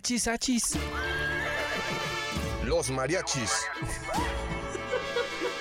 Achis. Los mariachis.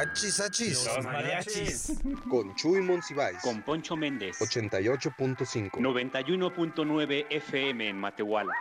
Achis, achis. mariachis Con Chuy Monsiváis. con Poncho Méndez 88.5. 91.9 FM en Matehuala.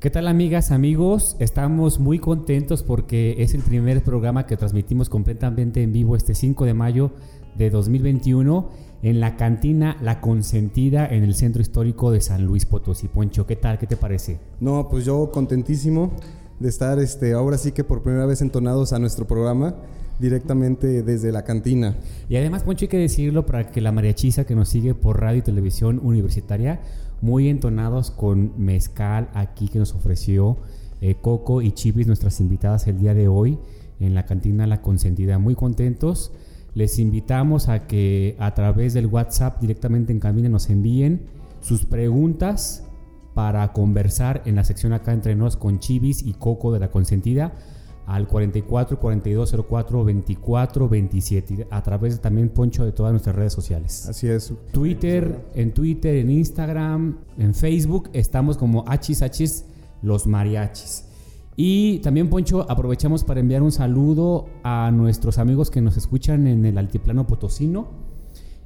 ¿Qué tal amigas, amigos? Estamos muy contentos porque es el primer programa que transmitimos completamente en vivo este 5 de mayo de 2021 en la cantina La Consentida en el Centro Histórico de San Luis Potosí. Poncho, ¿qué tal? ¿Qué te parece? No, pues yo contentísimo de estar este, ahora sí que por primera vez entonados a nuestro programa directamente desde la cantina. Y además, Poncho, hay que decirlo para que la mariachiza que nos sigue por radio y televisión universitaria, muy entonados con mezcal aquí que nos ofreció eh, Coco y Chivis, nuestras invitadas el día de hoy en la cantina La Consentida. Muy contentos. Les invitamos a que a través del WhatsApp directamente en cabina nos envíen sus preguntas para conversar en la sección acá entre nos con Chivis y Coco de la Consentida al 44 42 04 24 27 a través también Poncho de todas nuestras redes sociales. Así es. Twitter, en Twitter, en Instagram, en Facebook estamos como Hachis Hachis los mariachis. Y también Poncho aprovechamos para enviar un saludo a nuestros amigos que nos escuchan en el altiplano potosino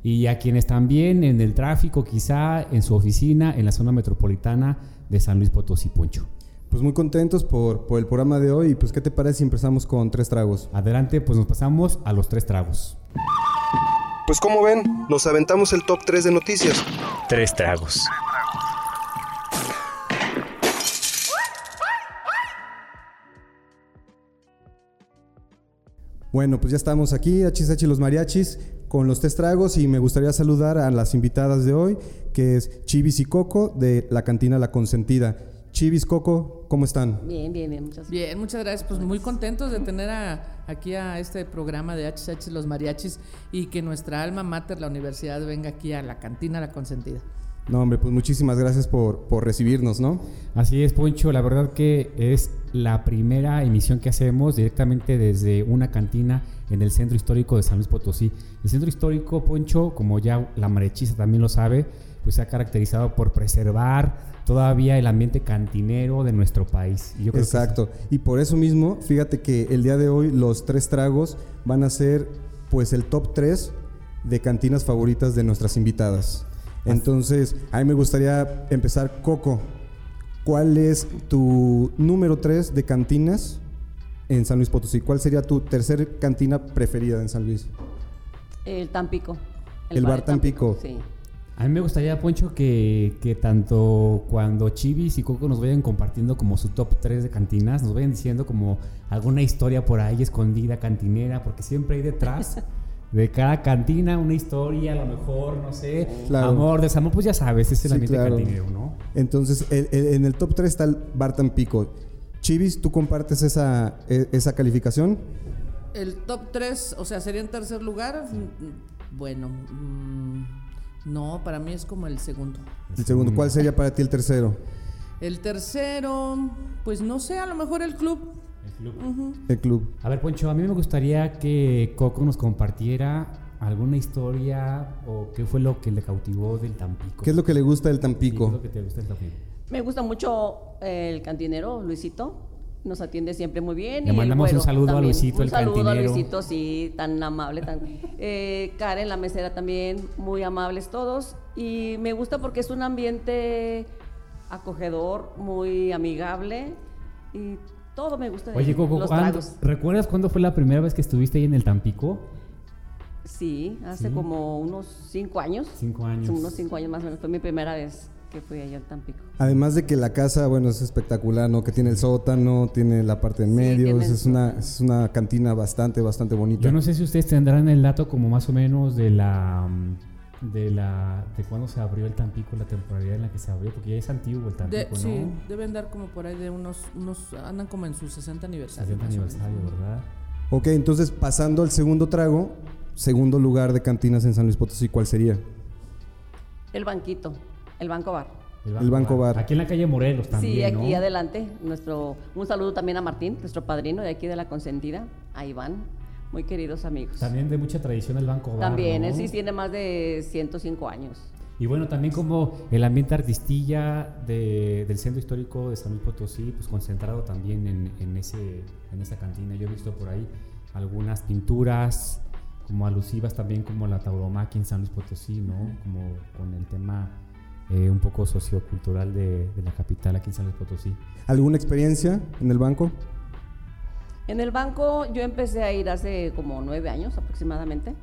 y a quienes también en el tráfico, quizá en su oficina en la zona metropolitana de San Luis Potosí, Poncho. Pues muy contentos por, por el programa de hoy. Y pues, ¿qué te parece si empezamos con tres tragos? Adelante, pues nos pasamos a los tres tragos. Pues como ven, nos aventamos el top 3 de noticias. Tres tragos. Bueno, pues ya estamos aquí, HSH Los Mariachis, con los tres tragos y me gustaría saludar a las invitadas de hoy, que es Chivis y Coco de la cantina La Consentida. Chivis, Coco, ¿cómo están? Bien, bien, bien, muchas Bien, muchas gracias. Pues muy contentos de tener a- aquí a este programa de HH Los Mariachis y que nuestra alma mater, la universidad, venga aquí a la cantina La Consentida. No, hombre, pues muchísimas gracias por, por recibirnos, ¿no? Así es, Poncho. La verdad que es la primera emisión que hacemos directamente desde una cantina en el centro histórico de San Luis Potosí. El centro histórico, Poncho, como ya la marechiza también lo sabe, pues se ha caracterizado por preservar todavía el ambiente cantinero de nuestro país. Y yo creo que Exacto. Y por eso mismo, fíjate que el día de hoy los tres tragos van a ser pues el top 3 de cantinas favoritas de nuestras invitadas. Entonces, a mí me gustaría empezar, Coco. ¿Cuál es tu número 3 de cantinas en San Luis Potosí? ¿Cuál sería tu tercer cantina preferida en San Luis? El Tampico. El bar Tampico. Sí. A mí me gustaría, Poncho, que, que tanto cuando Chivis y Coco nos vayan compartiendo como su top 3 de cantinas, nos vayan diciendo como alguna historia por ahí escondida, cantinera, porque siempre hay detrás de cada cantina una historia, a lo mejor, no sé, Claro. amor, desamor, pues ya sabes, es el Sí, ambiente claro. cantinero, ¿no? Entonces, el- el- en el top 3 está el bar Tampico. Chivis, ¿tú compartes esa, e- esa calificación? El top 3, o sea, sería en tercer lugar. Mm, Bueno, mm, no, para mí es como el segundo. El segundo, ¿cuál sería para ti el tercero? El tercero, pues no sé, a lo mejor el club. El club. A ver, Poncho, a mí me gustaría que Coco nos compartiera alguna historia o qué fue lo que le cautivó del Tampico. ¿Qué es lo que le gusta del Sí, ¿qué es Tampico? lo que te gusta del Tampico? Me gusta mucho el cantinero, Luisito. Nos atiende siempre muy bien. Le y el mandamos un saludo a. Luisito, Un el saludo cantinero. a Luisito, sí, tan amable. Tan, eh, Karen, la mesera también, muy amables todos. Y me gusta porque es un ambiente acogedor, muy amigable. Y todo me gusta de Oye, Coco, los ¿cuándo- tragos. ¿recuerdas cuándo fue la primera vez que estuviste ahí en el Tampico? Sí, hace Sí. como unos cinco años. Cinco años. Unos cinco años más o menos. Fue mi primera vez que fui allá al Tampico. Además de que la casa, bueno, es espectacular, ¿no? Que tiene el sótano, tiene la parte en Sí, medio, es una, es una cantina bastante, bastante bonita. Yo no sé si ustedes tendrán el dato como más o menos de la de la de cuándo se abrió el Tampico, la temporalidad en la que se abrió? Porque ya es antiguo el De- Tampico, ¿no? Sí, deben dar como por ahí de unos, unos, andan como en su 60 aniversario. 60 más o menos. aniversario, ¿verdad? Ok, entonces pasando al segundo trago, segundo lugar de cantinas en San Luis Potosí, ¿cuál sería? El banquito, el banco bar. El Banco Bar. Aquí en la calle Morelos también, sí, aquí ¿no? adelante. Nuestro, un saludo también a Martín, nuestro padrino de aquí de la consentida, a Iván, muy queridos amigos. También de mucha tradición el Banco Bar, También, ¿no? él sí tiene más de 105 años. Y bueno, también como el ambiente artistilla de- del centro histórico de San Luis Potosí, pues concentrado también en, en ese, en esa cantina. Yo he visto por ahí algunas pinturas como alusivas también como la tauromaquia en San Luis Potosí, ¿no? Como con el tema eh, un poco sociocultural de, de la capital aquí en San Luis Potosí. ¿Alguna experiencia en el banco? En el banco yo empecé a ir hace como nueve años aproximadamente.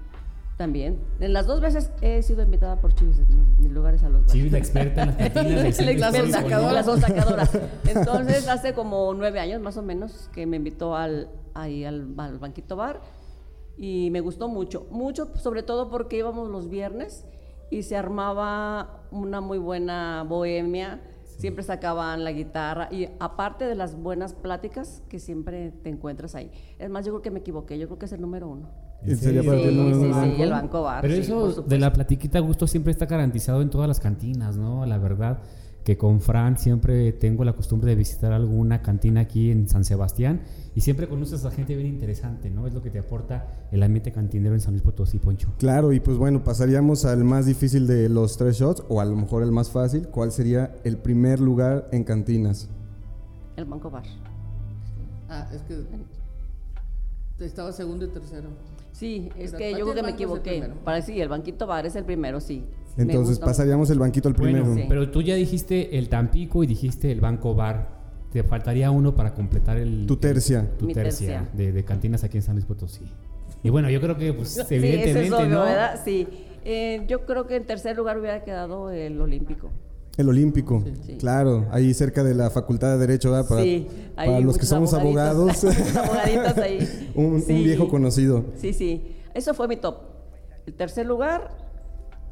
También. En las dos veces he sido invitada por Chivis en mis, lugares a los bares. Sí, la experta en las cantinas La sonsacadora. Entonces, hace como nueve años más o menos que me invitó al, ahí al, al banquito bar y me gustó mucho. Mucho, sobre todo porque íbamos los viernes y se armaba una muy buena bohemia. Siempre sacaban la guitarra y aparte de las buenas pláticas que siempre te encuentras ahí. Es más, yo creo que me equivoqué, yo creo que es el número uno. ¿En serio Sí, sí, sí, banco? el banco bar. Pero eso de la platiquita a gusto siempre está garantizado en todas las cantinas, ¿no? La verdad que con Fran siempre tengo la costumbre de visitar alguna cantina aquí en San Sebastián y siempre conoces a gente bien interesante, ¿no? Es lo que te aporta el ambiente cantinero en San Luis Potosí, Poncho. Claro, y pues bueno, pasaríamos al más difícil de los tres shots, o a lo mejor el más fácil. ¿Cuál sería el primer lugar en cantinas? El banco bar. Ah, es que estaba segundo y tercero. Sí, es Pero que yo creo que me equivoqué. Para sí, el banquito bar es el primero, sí. Entonces pasaríamos el banquito al primero. Bueno, Sí. pero tú ya dijiste el Tampico y dijiste el Banco Bar. Te faltaría uno para completar el... Tu tercia. Tu Mi tercia, tercia. De, de cantinas aquí en San Luis Potosí. Y bueno, yo creo que pues Sí, eso evidentemente, es obvio, ¿no? ¿verdad? Sí. Eh, yo creo que en tercer lugar hubiera quedado el olímpico. El Olímpico, Sí. claro, ahí cerca de la Facultad de Derecho, ¿verdad? Para, sí, hay para los que somos abogados, abogaditos- ahí. un, un Sí. viejo conocido. Sí, sí. Eso fue mi top. El tercer lugar,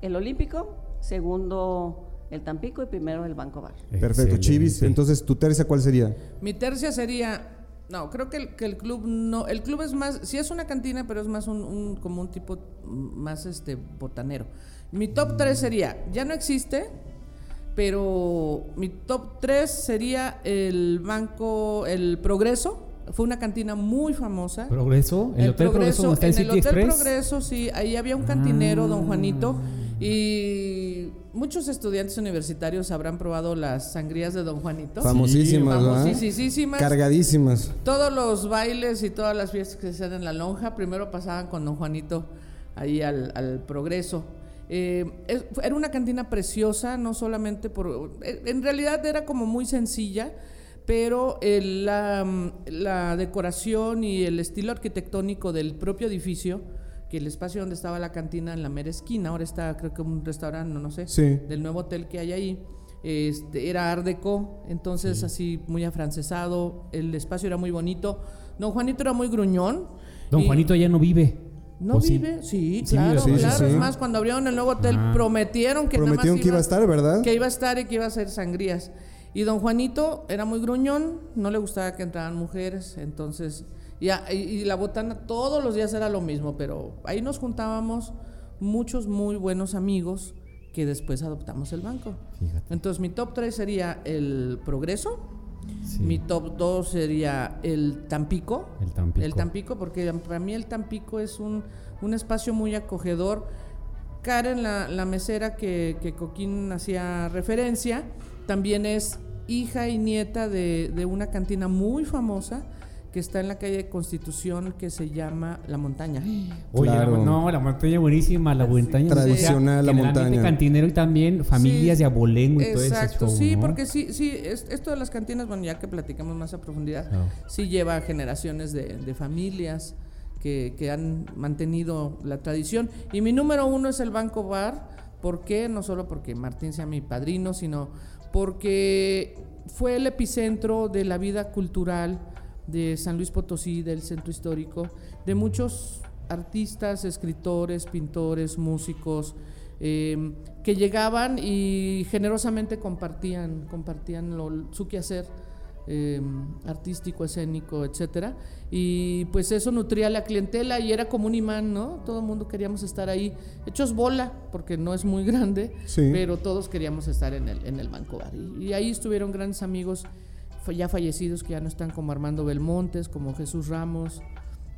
el olímpico. Segundo, el Tampico. Y primero, el Banco Bar. Perfecto. Chivis. Entonces, ¿tu tercia cuál sería? Mi tercia sería. No, creo que el, que el club no. El club es más. Sí es una cantina, pero es más un, un- como un tipo mm, más este botanero. Mi top 3 sería. Ya no existe. Pero mi top 3 sería el banco. El Progreso. Fue una cantina muy famosa. ¿Progreso? ¿El, Hotel Progreso, está en el City Hotel Express? Progreso, sí, ahí había un cantinero, don Ah. Juanito, y muchos estudiantes universitarios habrán probado las sangrías de don Juanito. Famosísimas. Famosísimas. Cargadísimas. Todos los bailes y todas las fiestas que se hacían en la lonja, primero pasaban con don Juanito ahí al, al progreso. Eh, es- era una cantina preciosa, no solamente por... eh, En realidad era como muy sencilla, pero el- la, la decoración y el estilo arquitectónico del propio edificio, que el espacio donde estaba la cantina en la mera esquina, ahora está creo que un restaurante, no, no sé, Sí. del nuevo hotel que hay ahí. Este, era Art Deco, entonces así muy afrancesado, el espacio era muy bonito. Don Juanito era muy gruñón. Don y- Juanito ya no vive. ¿No vive? Sí, Sí, claro, claro. sí. Es más, cuando abrieron el nuevo hotel Ah. prometieron que nada más Prometieron que iba a estar, ¿verdad? que iba a estar y que iba a hacer sangrías. Y don Juanito era muy gruñón, no le gustaba que entraran mujeres, entonces, y, y la botana todos los días era lo mismo, pero ahí nos juntábamos muchos muy buenos amigos que después adoptamos el banco. Fíjate. Entonces mi top 3 sería el Progreso, Sí. mi top 2 sería el Tampico. El Tampico. El Tampico, porque para mí el Tampico es un, un espacio muy acogedor. Karen, la, la mesera que, que Coquín hacía referencia, también es hija y nieta de, de una cantina muy famosa que está en la calle de Constitución que se llama La Montaña. Oye, la- Claro. no, la montaña buenísima, la montaña. Tradicional, la que el ambiente montaña. cantinero y también familias Sí, de abolengo y todo ese Exacto, sí, ¿no? porque sí, sí, es- esto de las cantinas, bueno, ya que platicamos más a profundidad, sí lleva generaciones de, de familias que, que han mantenido la tradición. Y mi número uno es el Banco Bar. ¿Por qué? No solo porque Martín sea mi padrino, sino porque fue el epicentro de la vida cultural de San Luis Potosí, del centro histórico, de muchos artistas, escritores, pintores, músicos, eh, que llegaban y generosamente compartían, compartían lo- su quehacer eh, artístico, escénico, etcétera. Y pues eso nutría la clientela y era como un imán, ¿no? Todo el mundo queríamos estar ahí, hechos bola, porque no es muy grande, Sí. pero todos queríamos estar en el, en el Banco Bar. Y, y ahí estuvieron grandes amigos ya fallecidos que ya no están como Armando Belmontes, como Jesús Ramos,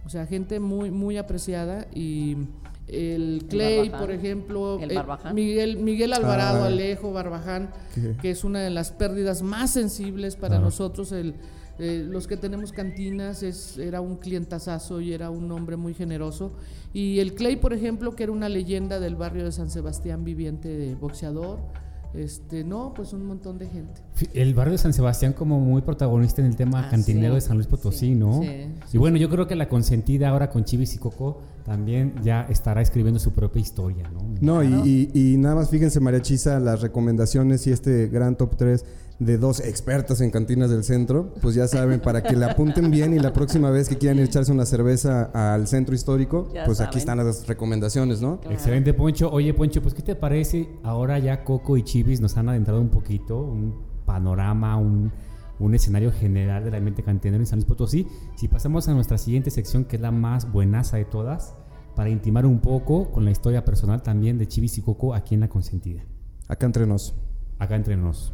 o sea, gente muy, muy apreciada y el Clay, por ejemplo, El eh. Miguel, Miguel Alvarado, Ah. Alejo Barbaján, ¿Qué? que es una de las pérdidas más sensibles para nosotros. El, eh, los que tenemos cantinas es, era un clientazazo y era un hombre muy generoso. Y el Clay, por ejemplo, que era una leyenda del barrio de San Sebastián, viviente de boxeador. Este, no, pues un montón de gente. El barrio de San Sebastián como muy protagonista en el tema Ah, cantinero sí. de San Luis Potosí, Sí, ¿no? sí, y bueno, yo creo que la consentida ahora con Chivis y Coco también ya estará escribiendo su propia historia, ¿no? No, y, y- y nada más fíjense, María Chisa, las recomendaciones y este gran top 3 de dos expertas en cantinas del centro, pues ya saben, para que la apunten bien y la próxima vez que quieran echarse una cerveza al centro histórico, Ya pues aquí están las recomendaciones, ¿no? Excelente, Poncho. Oye, Poncho, pues ¿qué te parece? Ahora ya Coco y Chivis nos han adentrado un poquito, un panorama, un, un escenario general del ambiente cantinero en San Luis Potosí. Si pasamos a nuestra siguiente sección, que es la más buenaza de todas, para intimar un poco con la historia personal también de Chivis y Coco aquí en La Consentida. Acá entre nos. Acá entre nos.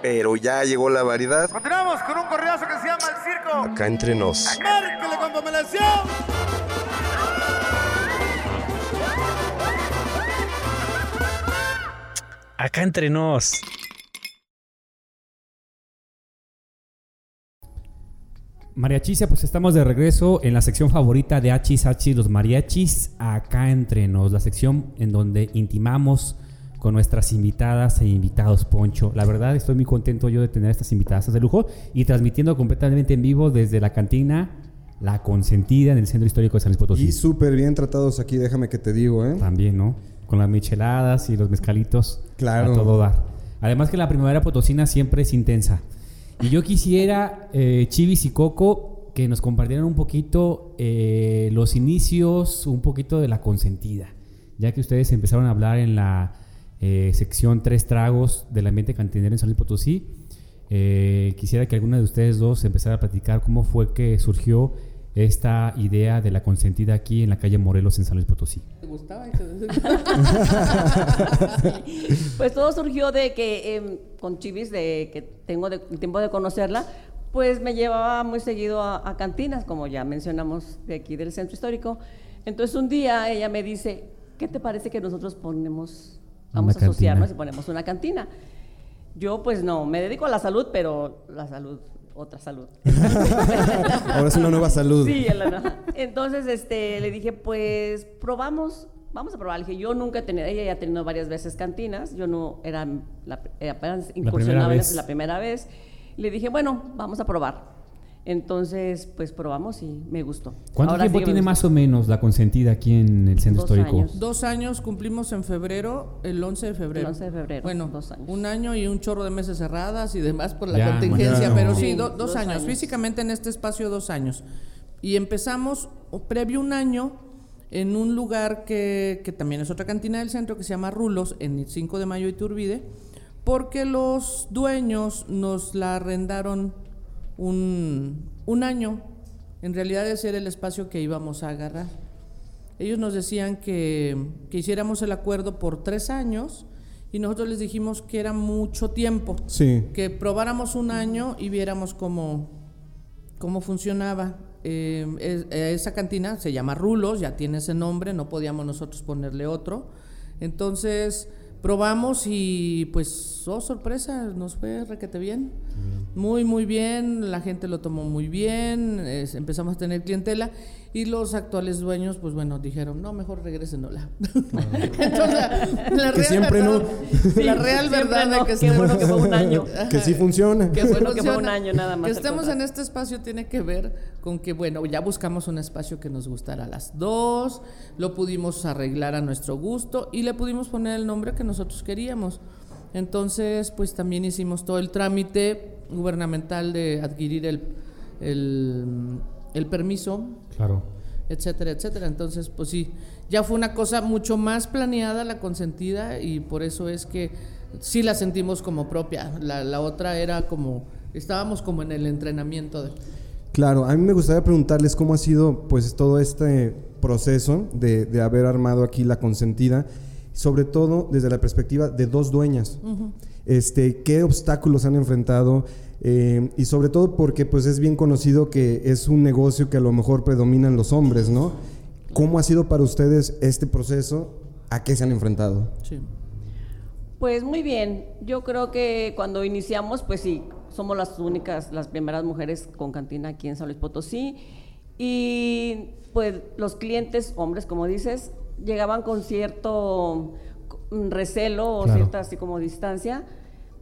Pero ya llegó la variedad. Continuamos con un correazo que se llama El Circo. Acá entre nos. Márquele con pomelación. Acá entre nos. Mariachis, pues estamos de regreso en la sección favorita de Hachis Hachis, los mariachis, acá entre nos, la sección en donde intimamos con nuestras invitadas e invitados, Poncho. La verdad, estoy muy contento yo de tener estas invitadas de lujo y transmitiendo completamente en vivo desde la cantina La Consentida en el Centro Histórico de San Luis Potosí. Y súper bien tratados aquí, déjame que te digo, ¿eh? También, ¿no? Con las micheladas y los mezcalitos. Claro. A todo dar. Además que la primavera potosina siempre es intensa. Y yo quisiera, eh, Chivis y Coco, que nos compartieran un poquito eh, los inicios, un poquito de la consentida. Ya que ustedes empezaron a hablar en la eh, sección Tres Tragos del ambiente cantinero en San Luis Potosí. eh, quisiera que alguna de ustedes dos empezara a platicar cómo fue que surgió esta idea de la consentida aquí en la calle Morelos en San Luis Potosí. ¿Te gustaba? Pues todo surgió de que em, con Chivis, de que tengo de- tiempo de conocerla, pues me llevaba muy seguido a, a cantinas, como ya mencionamos de aquí del centro histórico. Entonces un día ella me dice, ¿qué te parece que nosotros ponemos, vamos Una a asociarnos cantina. y ponemos una cantina? Yo pues no, me dedico a la salud, pero la salud, otra salud. Ahora es una nueva salud. Sí, Elena. Entonces, este, le dije, pues, probamos, vamos a probar. Le dije, yo nunca he tenido, ella ya ha tenido varias veces cantinas, yo no, era, la, apenas incursionaba vez. eso la primera vez. Le dije, bueno, vamos a probar. Entonces, pues probamos y me gustó. ¿Cuánto Ahora tiempo tiene más o menos la consentida aquí en el centro Dos histórico? años. Dos años cumplimos en febrero, el 11 de febrero. El 11 de febrero, Bueno, dos años. un año y un chorro de meses cerradas y demás por la Ya, contingencia, pero sí, Sí, do- dos, dos años. años. Físicamente en este espacio dos años. Y empezamos previo un año en un lugar que, que también es otra cantina del centro que se llama Rulos, en el 5 de mayo y Turbide, porque los dueños nos la arrendaron un, un año. En realidad ese era el espacio que íbamos a agarrar. Ellos nos decían que, que hiciéramos el acuerdo por tres años y nosotros les dijimos que era mucho tiempo, Sí. que probáramos un año y viéramos cómo, cómo funcionaba. Eh, es- eh, esa cantina se llama Rulos, ya tiene ese nombre, no podíamos nosotros ponerle otro. Entonces probamos y pues, oh sorpresa, nos fue requete bien. Muy, muy bien, la gente lo tomó muy bien, es- empezamos a tener clientela y los actuales dueños, pues bueno, dijeron, no, mejor regrésenosla. Entonces, la Que real siempre verdad, Sí, la real verdad no, de que qué bueno que fue un año. Que sí funciona. que bueno que fue un año nada más Que estemos en este espacio tiene que ver con que, bueno, ya buscamos un espacio que nos gustara a las dos, lo pudimos arreglar a nuestro gusto y le pudimos poner el nombre que nosotros queríamos. Entonces, pues también hicimos todo el trámite gubernamental de adquirir el, el, el permiso Claro. etcétera, etcétera. Entonces, pues sí, ya fue una cosa mucho más planeada la consentida y por eso es que sí la sentimos como propia. La, la otra era como, estábamos como en el entrenamiento de... Claro, a mí me gustaría preguntarles cómo ha sido pues todo este proceso de, de haber armado aquí la consentida, sobre todo desde la perspectiva de dos dueñas. Este, ¿Qué obstáculos han enfrentado? Eh, y sobre todo porque pues es bien conocido que es un negocio que a lo mejor predominan los hombres, ¿no? ¿Cómo ha sido para ustedes este proceso? ¿A qué se han enfrentado? Sí. Pues muy bien, yo creo que cuando iniciamos, pues sí, somos las únicas, las primeras mujeres con cantina aquí en San Luis Potosí y pues los clientes, hombres como dices, llegaban con cierto mm, recelo o Claro. cierta así como distancia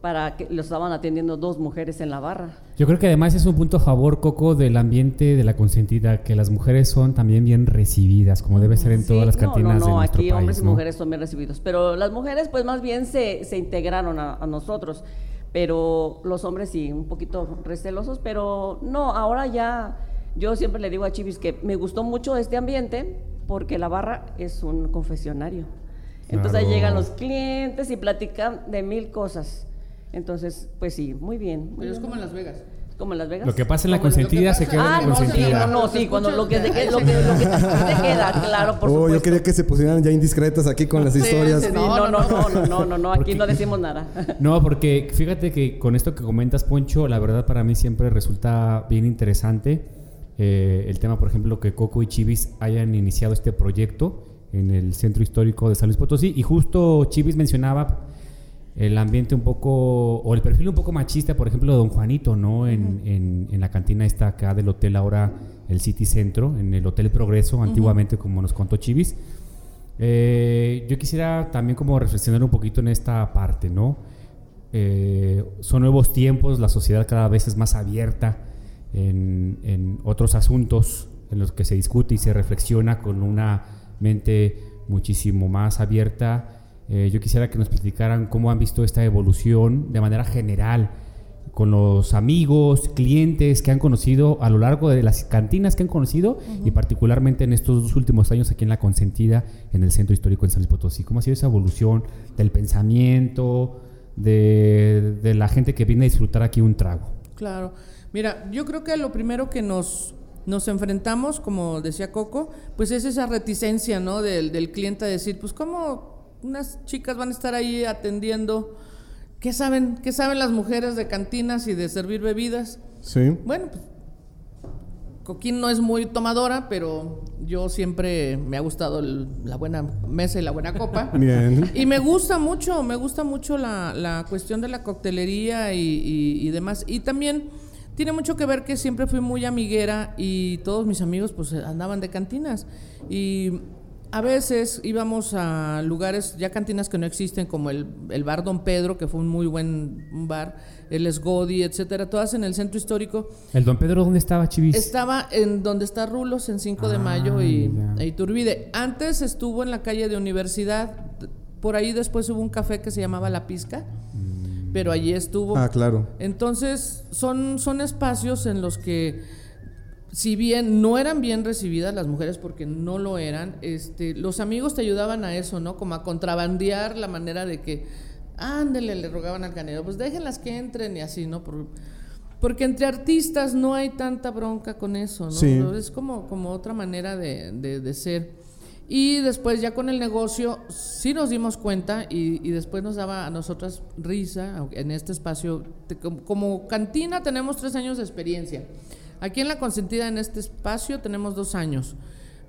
para que los estaban atendiendo dos mujeres en la barra. Yo creo que además es un punto a favor, Coco, del ambiente de la consentida, que las mujeres son también bien recibidas, como debe ser en Sí, todas las no, cantinas no, no, de nuestro aquí país. hombres y ¿no? mujeres son bien recibidos, pero las mujeres pues más bien se, se integraron a, a nosotros, pero los hombres sí, un poquito recelosos, pero no, ahora ya, yo siempre le digo a Chivis que me gustó mucho este ambiente porque la barra es un confesionario. Entonces ahí Claro. llegan los clientes y platican de mil cosas. Entonces, pues sí, muy bien. muy Pero es como en Las Vegas. Como en Las Vegas. Lo que pasa en la consentida se queda Ah, en la no, sí, consentida. no, no, sí, cuando lo que, se queda- lo que, lo que te queda, claro, por oh, supuesto. yo quería que se pusieran ya indiscretas aquí con las Sí, historias. no, no, no, no, no, no, no, aquí Porque- no decimos nada. No, porque fíjate que con esto que comentas, Poncho, la verdad para mí siempre resulta bien interesante eh, el tema, por ejemplo, que Coco y Chivis hayan iniciado este proyecto en el centro histórico de San Luis Potosí. Y justo Chivis mencionaba el ambiente un poco, o el perfil un poco machista, por ejemplo, de Don Juanito, ¿no? En, en- en la cantina esta acá del hotel ahora, el City Centro, en el Hotel Progreso, antiguamente, como nos contó Chivis. Eh, yo quisiera también como reflexionar un poquito en esta parte, ¿no? Eh, son nuevos tiempos, la sociedad cada vez es más abierta en, en otros asuntos en los que se discute y se reflexiona con una mente muchísimo más abierta. Eh, yo quisiera que nos platicaran cómo han visto esta evolución de manera general con los amigos, clientes que han conocido a lo largo de las cantinas que han conocido y particularmente en estos dos últimos años aquí en La Consentida, en el Centro Histórico en San Luis Potosí. ¿Cómo ha sido esa evolución del pensamiento, de, de la gente que viene a disfrutar aquí un trago? Claro. Mira, yo creo que lo primero que nos, nos enfrentamos, como decía Coco, pues es esa reticencia, ¿no? Del, del cliente a decir, pues cómo unas chicas van a estar ahí atendiendo, ¿qué saben, qué saben las mujeres de cantinas y de servir bebidas? Sí. Bueno, pues Coquín no es muy tomadora, pero yo siempre me ha gustado el- la buena mesa y la buena copa. Bien. Y me gusta mucho, me gusta mucho la, la cuestión de la coctelería y, y- y demás. Y también tiene mucho que ver que siempre fui muy amiguera y todos mis amigos pues andaban de cantinas. Y a veces íbamos a lugares, ya cantinas que no existen, como el, el bar Don Pedro, que fue un muy buen bar, el Esgodi, etcétera, todas en el centro histórico. ¿El Don Pedro dónde estaba, Chivis? Estaba en donde está Rulos, en 5 de Ah, mayo y, ya. e Iturbide. Antes estuvo en la calle de Universidad. Por ahí después hubo un café que se llamaba La Pizca. Pero allí estuvo. Ah, claro. Entonces, son, son espacios en los que, si bien no eran bien recibidas las mujeres porque no lo eran, este, los amigos te ayudaban a eso, ¿no? Como a contrabandear la manera de que, ándele, le rogaban al canero, pues déjenlas que entren y así, ¿no? Por- porque entre artistas no hay tanta bronca con eso, ¿no? Sí. Es como, como otra manera de, de- de ser. Y después ya con el negocio sí nos dimos cuenta y, y después nos daba a nosotras risa en este espacio. te- como, como cantina tenemos tres años de experiencia. Aquí en La Consentida, en este espacio, tenemos dos años.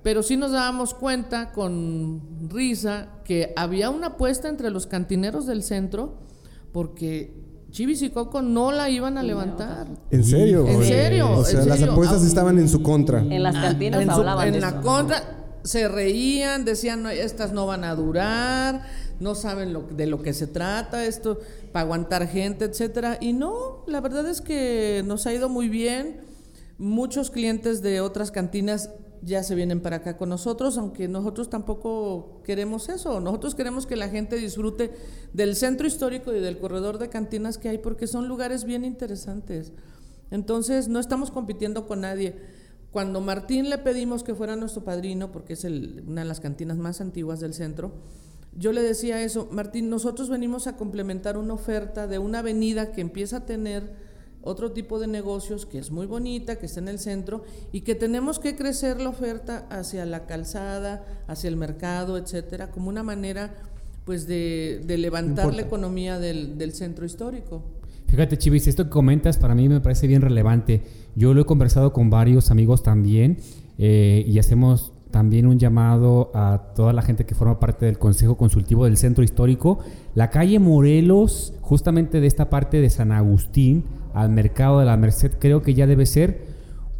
Pero sí nos dábamos cuenta con risa que había una apuesta entre los cantineros del centro porque Chivis y Coco no la iban a levantar. ¿En serio? ¿En serio? O sea, ¿En las apuestas estaban en su contra. En las cantinas en, su- hablaban en de la eso. contra se reían, decían, "No, estas no van a durar, no saben lo, de lo que se trata, esto para aguantar gente, etcétera. Y no, la verdad es que nos ha ido muy bien. Muchos clientes de otras cantinas ya se vienen para acá con nosotros, aunque nosotros tampoco queremos eso. Nosotros queremos que la gente disfrute del centro histórico y del corredor de cantinas que hay, porque son lugares bien interesantes. Entonces, no estamos compitiendo con nadie. Cuando Martín le pedimos que fuera nuestro padrino, porque es una de las cantinas más antiguas del centro, yo le decía eso, Martín, nosotros venimos a complementar una oferta de una avenida que empieza a tener otro tipo de negocios que es muy bonita, que está en el centro y que tenemos que crecer la oferta hacia la calzada, hacia el mercado, etcétera, como una manera pues de, de levantar la economía del, del centro histórico. Fíjate, Chivis, esto que comentas para mí me parece bien relevante. Yo lo he conversado con varios amigos también eh, y hacemos también un llamado a toda la gente que forma parte del Consejo Consultivo del Centro Histórico. La calle Morelos, justamente de esta parte de San Agustín al Mercado de la Merced, creo que ya debe ser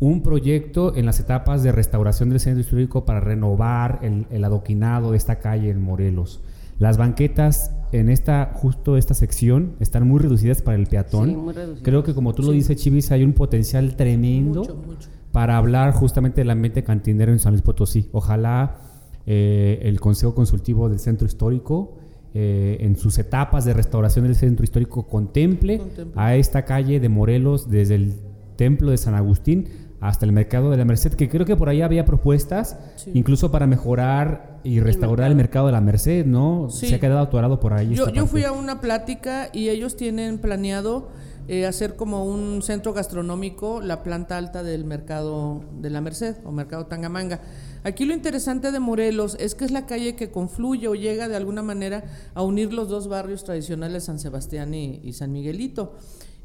un proyecto en las etapas de restauración del centro histórico para renovar el, el adoquinado de esta calle en Morelos. Las banquetas en esta justo esta sección están muy reducidas para el peatón. Sí, muy reducidas. Creo que como tú lo dices, Chivis, hay un potencial tremendo Mucho, mucho. para hablar justamente del ambiente cantinero en San Luis Potosí. Ojalá eh, el Consejo Consultivo del Centro Histórico, eh, en sus etapas de restauración del Centro Histórico, contemple, Contemple. a esta calle de Morelos, desde el Templo de San Agustín hasta el Mercado de la Merced, que creo que por ahí había propuestas, Sí. incluso para mejorar y restaurar el mercado de la Merced, ¿no? Sí. Se ha quedado atorado por ahí. Yo, esta yo fui a una plática y ellos tienen planeado eh, hacer como un centro gastronómico la planta alta del mercado de la Merced o mercado Tangamanga. Aquí lo interesante de Morelos es que es la calle que confluye o llega de alguna manera a unir los dos barrios tradicionales, San Sebastián y, San Miguelito.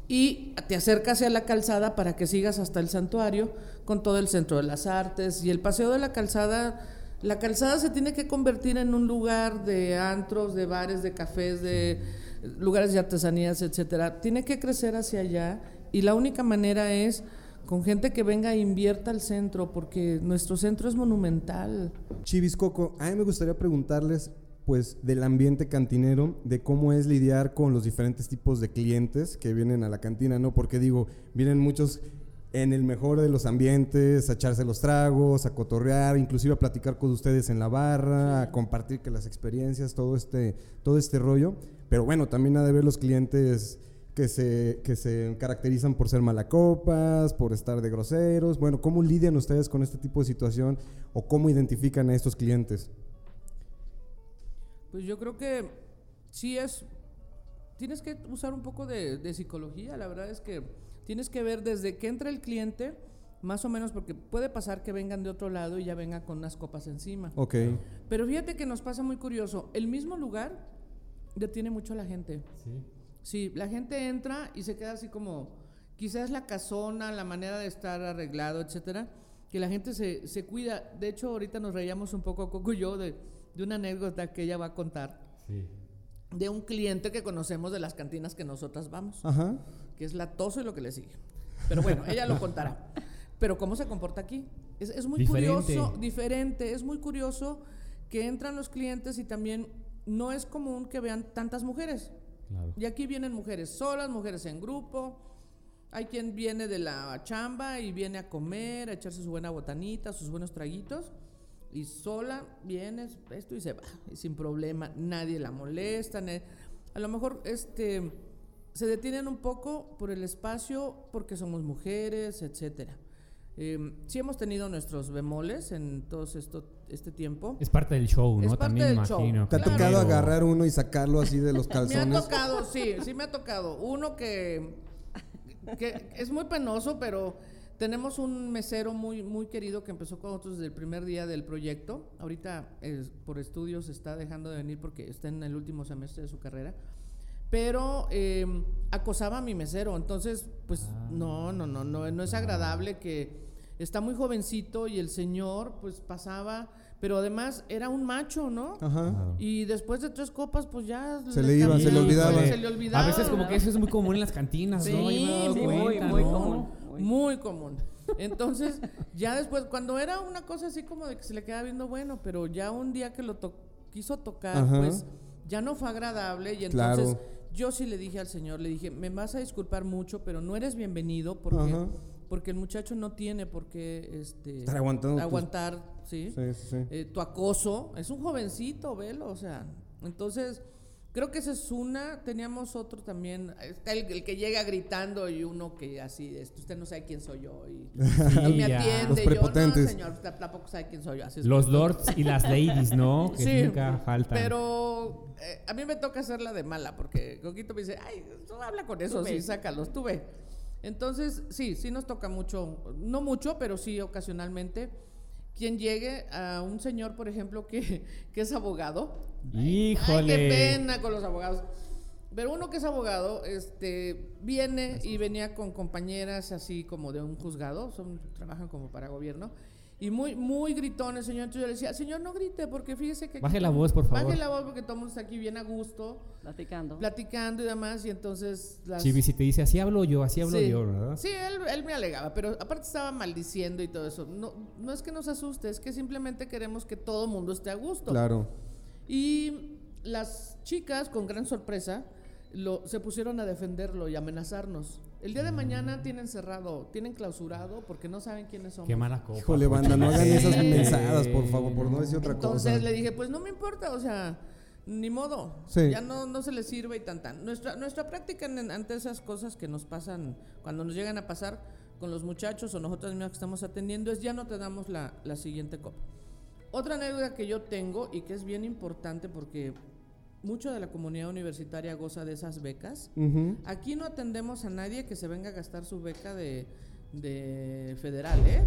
Y te acercas a la calzada para que sigas hasta el santuario con todo el centro de las artes y el paseo de la calzada. La calzada se tiene que convertir en un lugar de antros, de bares, de cafés, de lugares de artesanías, etcétera. Tiene que crecer hacia allá y la única manera es con gente que venga e invierta al centro, porque nuestro centro es monumental. Chivis Coco, a mí me gustaría preguntarles pues del ambiente cantinero, de cómo es lidiar con los diferentes tipos de clientes que vienen a la cantina, ¿no? Porque digo, vienen muchos en el mejor de los ambientes, a echarse los tragos, a cotorrear, inclusive a platicar con ustedes en la barra, a compartir que las experiencias, todo este, todo este rollo. Pero bueno, también ha de ver los clientes que se, que se caracterizan por ser malacopas, por estar de groseros. Bueno, ¿cómo lidian ustedes con este tipo de situación o cómo identifican a estos clientes? Pues yo creo que sí es. Tienes que usar un poco de, de psicología. La verdad es que tienes que ver desde que entra el cliente, más o menos, porque puede pasar que vengan de otro lado y ya vengan con unas copas encima. Ok. Pero fíjate que nos pasa muy curioso. El mismo lugar detiene mucho a la gente. Sí, la gente entra y se queda así como, quizás la casona, la manera de estar arreglado, etcétera, que la gente se, se cuida. De hecho, ahorita nos reíamos un poco, Coco y yo, de, de una anécdota que ella va a contar. De un cliente que conocemos de las cantinas que nosotras vamos, Ajá. que es latoso y lo que le sigue. Pero bueno, ella lo contará. Pero ¿cómo se comporta aquí? Es, es muy Diferente. curioso, diferente, es muy curioso que entran los clientes y también no es común que vean tantas mujeres. Claro. Y aquí vienen mujeres solas, mujeres en grupo. Hay quien viene de la chamba y viene a comer, a echarse su buena botanita, sus buenos traguitos. Y sola viene esto y se va, y sin problema. Nadie la molesta. A lo mejor este, se detienen un poco por el espacio porque somos mujeres, etcétera. Eh, sí hemos tenido nuestros bemoles en todo esto, este tiempo. Es parte del show, ¿no? Es parte También del show. imagino. ¿Te ha Claro. tocado agarrar uno y sacarlo así de los Me ha calzones? tocado, sí, sí me ha tocado. Uno que, que es muy penoso, pero tenemos un mesero muy, muy querido que empezó con nosotros desde el primer día del proyecto. Ahorita es- por estudios está dejando de venir porque está en el último semestre de su carrera. Pero eh, acosaba a mi mesero, entonces, pues no, no, no, no, no es agradable que, está muy jovencito y el señor pues pasaba, pero además era un macho, ¿no? Ajá. Y después de tres copas pues ya Se le iba, se le olvidaba. Se le olvidaba. A veces como que eso es muy común en las cantinas, ¿no? Sí, dado sí, muy, cuenta, muy ¿no? común. Muy común. Entonces, ya después, cuando era una cosa así como de que se le quedaba viendo bueno, pero ya un día que lo to- quiso tocar, Ajá. pues ya no fue agradable y Claro. Yo sí le dije al señor, le dije, me vas a disculpar mucho, pero no eres bienvenido porque, Ajá. porque el muchacho no tiene por qué este, Estar aguantando aguantar, sí, sí. eh, tu acoso. Es un jovencito, velo, o sea. Entonces, creo que esa es una. Teníamos otro también. Está el, el que llega gritando y uno que así, este, usted no sabe quién soy yo. Y, y me atiende. Los y yo, prepotentes. no, señor, usted tampoco sabe quién soy yo. Así es Los lords y las ladies, ¿no? Que Sí, nunca faltan. Pero eh, a mí me toca hacerla de mala porque Coquito me dice, ay, tú habla con eso, sí, sácalos, tú ve. Entonces, sí, sí nos toca mucho, no mucho, pero sí ocasionalmente. Quien llegue a un señor, por ejemplo, que, que es abogado. Ay, Híjole. qué pena con los abogados. Pero uno que es abogado, este, viene y venía con compañeras así como de un juzgado, son, trabajan como para gobierno, y muy, muy gritones, señor. Entonces yo le decía, señor, no grite, porque fíjese que... Baje la voz, por favor. Baje la voz porque todo el mundo está aquí bien a gusto, Platicando. platicando y demás, y entonces... Las, Chibi, si te dice así hablo yo, así hablo Sí. yo, ¿verdad? Sí, él, él me alegaba, pero aparte estaba maldiciendo y todo eso. No, no es que nos asuste, es que simplemente queremos que todo el mundo esté a gusto. Claro. Y las chicas, con gran sorpresa, lo, se pusieron a defenderlo y amenazarnos. El día de mañana tienen cerrado, tienen clausurado porque no saben quiénes somos. Qué mala copa. Híjole, banda, no hagan esas mensadas, por favor, por no decir otra Entonces cosa. le dije, pues no me importa, o sea, ni modo. Sí. Ya no, no se les sirve y tan tan. Nuestra, nuestra práctica en- ante esas cosas que nos pasan, cuando nos llegan a pasar con los muchachos o nosotros mismos que estamos atendiendo, es ya no te damos la, la siguiente copa. Otra anécdota que yo tengo y que es bien importante porque mucho de la comunidad universitaria goza de esas becas. Aquí no atendemos a nadie que se venga a gastar su beca de, de federal, ¿eh?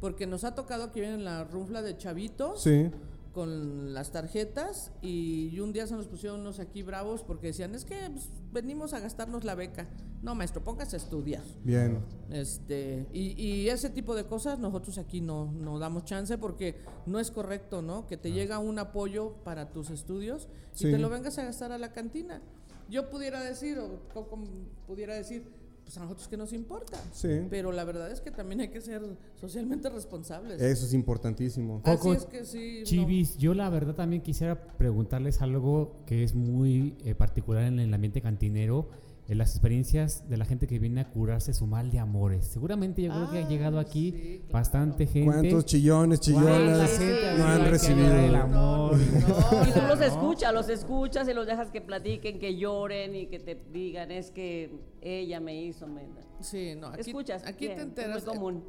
Porque nos ha tocado que vienen la runfla de chavitos Sí. Con las tarjetas y un día se nos pusieron unos aquí bravos porque decían, es que pues, venimos a gastarnos la beca. No, maestro, póngase a estudiar. Bien. Este, y, y ese tipo de cosas nosotros aquí no, no damos chance porque no es correcto, ¿no? Que te llega un apoyo para tus estudios Sí. y te lo vengas a gastar a la cantina. Yo pudiera decir, o Coco pudiera decir, pues a nosotros que nos importa. Sí. Pero la verdad es que también hay que ser socialmente responsables. Eso es importantísimo. Así Coco, es que sí. no. Chivis, yo la verdad también quisiera preguntarles algo que es muy eh, particular en el ambiente cantinero, en las experiencias de la gente que viene a curarse su mal de amores. Seguramente yo creo que ha Ah, llegado aquí sí, claro. bastante gente. ¿Cuántos chillones, ¿Cuánta chillonas no ha han llorar el recibido? amor? No, Y tú los escuchas, los escuchas y los dejas que platiquen, que lloren y que te digan, es que ella me hizo. Me... Sí, no, aquí, Escuchas. aquí bien, te es enteras. muy común.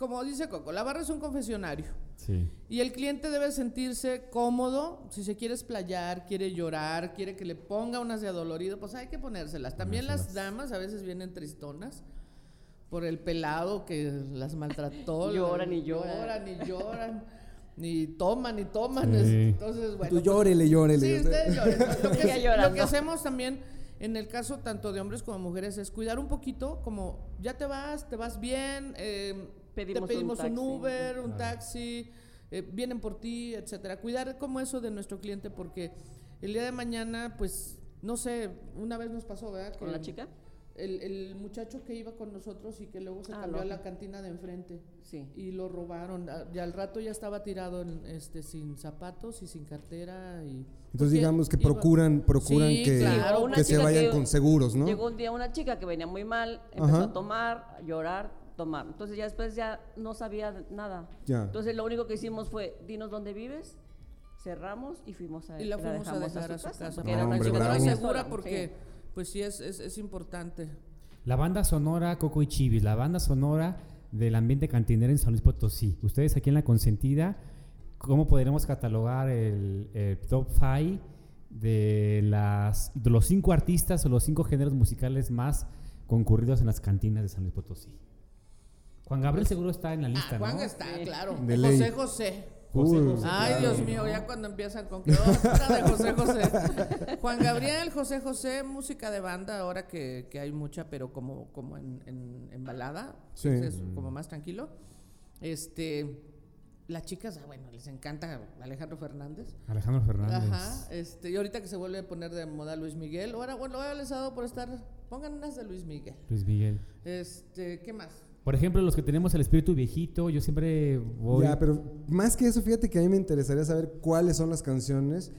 Como dice Coco, la barra es un confesionario. Sí. Y el cliente debe sentirse cómodo, si se quiere explayar, quiere llorar, quiere que le ponga unas de adolorido, pues hay que ponérselas. También las damas a veces vienen tristonas por el pelado que las maltrató. Lloran y lloran. Lloran y lloran. Ni toman y toman. Sí. Entonces, bueno. Tú llórele, llórele. Sí, ustedes lloren. Lo que, lo que hacemos también en el caso tanto de hombres como mujeres es cuidar un poquito, como ya te vas, te vas bien, eh, Pedimos te pedimos un. Uber, un taxi, eh, vienen por ti, etcétera. Cuidar como eso de nuestro cliente porque el día de mañana, pues, no sé, una vez nos pasó, ¿verdad? ¿Con Que la chica? El, el muchacho que iba con nosotros y que luego se Ah, cambió a la cantina de enfrente Sí. y lo robaron. Ah, Y al rato ya estaba tirado en, este, sin zapatos y sin cartera. Y, Entonces digamos que iba- procuran, procuran Sí, que, claro. Que se vayan que- con seguros, ¿no? Llegó un día una chica que venía muy mal, empezó Ajá. a tomar, a llorar, tomar. Entonces ya después ya no sabía nada. Ya. Entonces lo único que hicimos fue, dinos dónde vives, cerramos y fuimos a Y la fuimos a dejamos dejar a su casa. porque No, era una chica segura porque, sí. pues sí, es, es, es importante. La banda sonora Coco y Chivis, la banda sonora del ambiente cantinero en San Luis Potosí. Ustedes aquí en La Consentida, ¿cómo podremos catalogar el, el top 5 de, las, de los cinco artistas o los cinco géneros musicales más concurridos en las cantinas de San Luis Potosí? Juan Gabriel seguro está en la lista, ah, Juan ¿no? está, Sí. claro. De José ley. José. José Uy, José. Ay, claro. Dios mío, ya cuando empiezan con que otra de José José. Juan Gabriel, José José, música de banda, ahora que, que hay mucha, pero como, como en, en- en balada, Sí. es como más tranquilo. Este, las chicas, ah, bueno, les encanta Alejandro Fernández. Alejandro Fernández. Ajá, este, y ahorita que se vuelve a poner de moda Luis Miguel, ahora, bueno, ahora les ha dado por estar, pongan unas de Luis Miguel. Luis Miguel. Este, ¿qué más? Por ejemplo, los que tenemos el espíritu viejito, yo siempre voy. Ya, pero más que eso, fíjate que a mí me interesaría saber cuáles son las canciones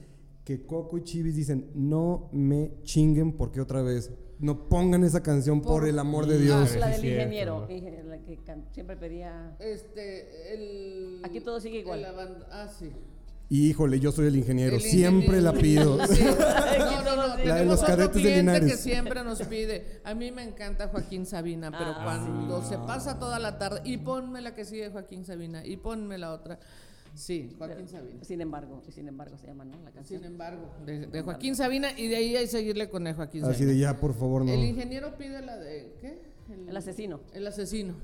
que Coco y Chivis dicen, no me chinguen porque otra vez, no pongan esa canción por, Por- el amor de Dios. Ah, La del ingeniero, ingeniero, la que can- siempre pedía. Este, el... Aquí todo sigue igual. el ah, sí. Híjole, yo soy el ingeniero, El siempre ingeniero. la pido. Sí. No, no, no. La de tenemos los otro cadetes de cliente Linares. que siempre nos pide. A mí me encanta Joaquín Sabina, pero Ah, cuando se pasa toda la tarde y ponme la que sigue Joaquín Sabina y ponme la otra. Sí, Joaquín Sabina. Sin embargo, sin embargo se llama, ¿no? La canción. Sin embargo, de, de Joaquín Sabina y de ahí hay que seguirle con el Joaquín Así Sabina. de ya, por favor, no. El ingeniero pide la de ¿qué? El asesino. El asesino.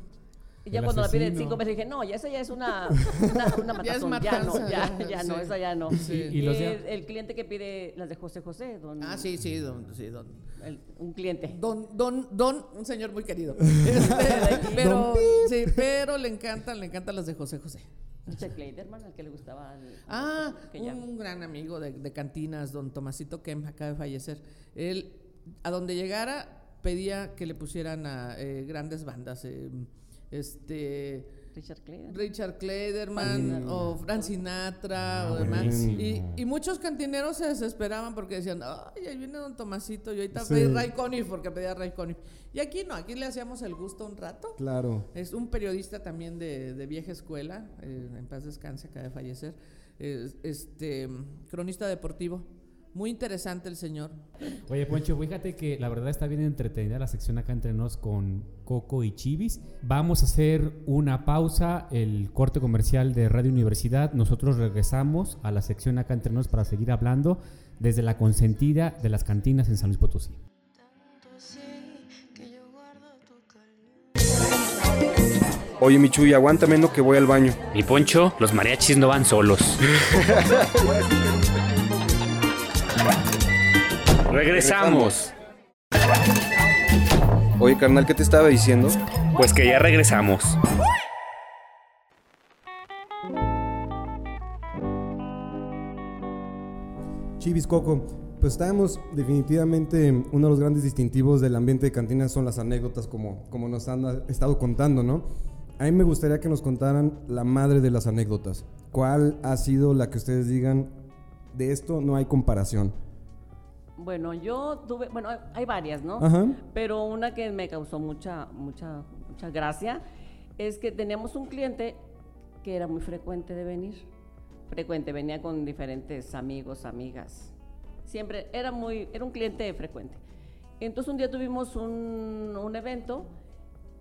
Y ya El cuando la pide cinco veces dije, no, ya esa ya es una, una, una Ya es matazón. Ya, no, matanza, ya, ya, no, esa ya no. Sí. Y los de- el, el cliente que pide las de José José, don, Ah, sí, sí, don, sí, don. el- un cliente. Don, don, don, un señor muy querido. Este, pero, sí, pero le encantan, le encantan las de José José. Richard Kleiderman, al que le gustaba. el- Ah, un gran amigo de, de cantinas, don Tomasito Kem, acaba de fallecer. Él, a donde llegara, pedía que le pusieran a eh, grandes bandas. eh, este. Richard Kleiderman. Richard Kleiderman o Frank Sinatra Ah, o demás. Y, muchos cantineros se desesperaban porque decían, ay, ahí viene don Tomasito, y ahorita Sí. pedí Ray Conniff porque pedía Ray Conniff. Y aquí no, aquí le hacíamos el gusto un rato. Claro. Es un periodista también de, de vieja escuela, eh, en paz descanse, acaba de fallecer. Es- este, cronista deportivo. Muy interesante el señor. Oye, Poncho, fíjate que la verdad está bien entretenida la sección acá entre nos con Coco y Chivis. Vamos a hacer una pausa, el corte comercial de Radio Universidad. Nosotros regresamos a la sección acá entre nos para seguir hablando desde la consentida de las cantinas en San Luis Potosí. Oye, Michuy, aguántame, no que voy al baño. Mi Poncho, los mariachis no van solos. Regresamos. Oye, carnal, ¿qué te estaba diciendo? Pues que ya regresamos. Chivis Coco, pues estábamos definitivamente, uno de los grandes distintivos del ambiente de cantina son las anécdotas como, como nos han estado contando, ¿no? A mí me gustaría que nos contaran la madre de las anécdotas. ¿Cuál ha sido la que ustedes digan, de esto no hay comparación? Bueno, yo tuve, bueno, hay- varias, ¿no? Ajá. Pero una que me causó mucha, mucha, mucha gracia es que teníamos un cliente que era muy frecuente de venir. Frecuente, venía con diferentes amigos, amigas. Siempre era muy, era un cliente frecuente. Entonces un día tuvimos un, un evento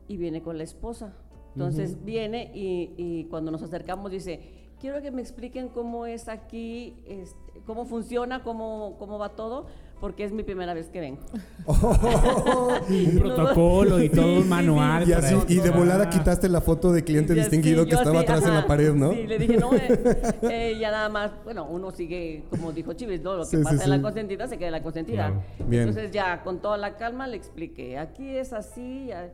y viene con la esposa. Entonces viene y, y cuando nos acercamos dice, quiero que me expliquen cómo es aquí, este, cómo funciona, cómo, cómo va todo, porque es mi primera vez que vengo. Un protocolo y todo un manual. Y, para así, esto. y de volada Ah. quitaste la foto de cliente Y distinguido así, que estaba así, atrás en ajá, la pared, ¿no? Sí, le dije, no, eh, eh, ya nada más, bueno, uno sigue, como dijo Chivis, ¿no? lo que Sí, sí, pasa en la sí. consentida se queda en la consentida. Claro. Bien. Entonces ya con toda la calma le expliqué, aquí es así, ya-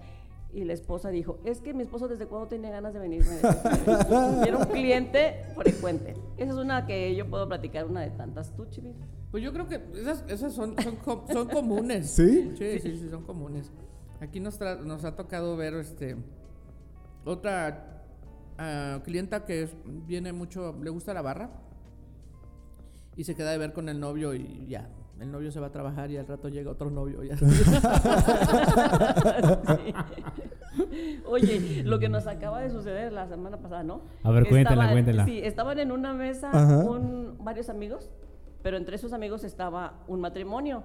y la esposa dijo, es que mi esposo desde cuando tenía ganas de venir. Y Era un cliente frecuente. Esa es una que yo puedo platicar, una de tantas. ¿Tú, Chivis? Pues yo creo que esas, esas son, son, com- son comunes. ¿Sí? Sí, sí, sí, son comunes. Aquí nos, tra- nos ha tocado ver este otra ah, clienta que es- viene mucho, le gusta la barra y se queda de ver con el novio y ya. El novio se va a trabajar y al rato llega otro novio. Ya. Oye, lo que nos acaba de suceder la semana pasada, ¿no? A ver, cuéntala, Estaban- cuéntala. Sí, estaban en una mesa Ajá. un- varios amigos, pero entre esos amigos estaba un matrimonio.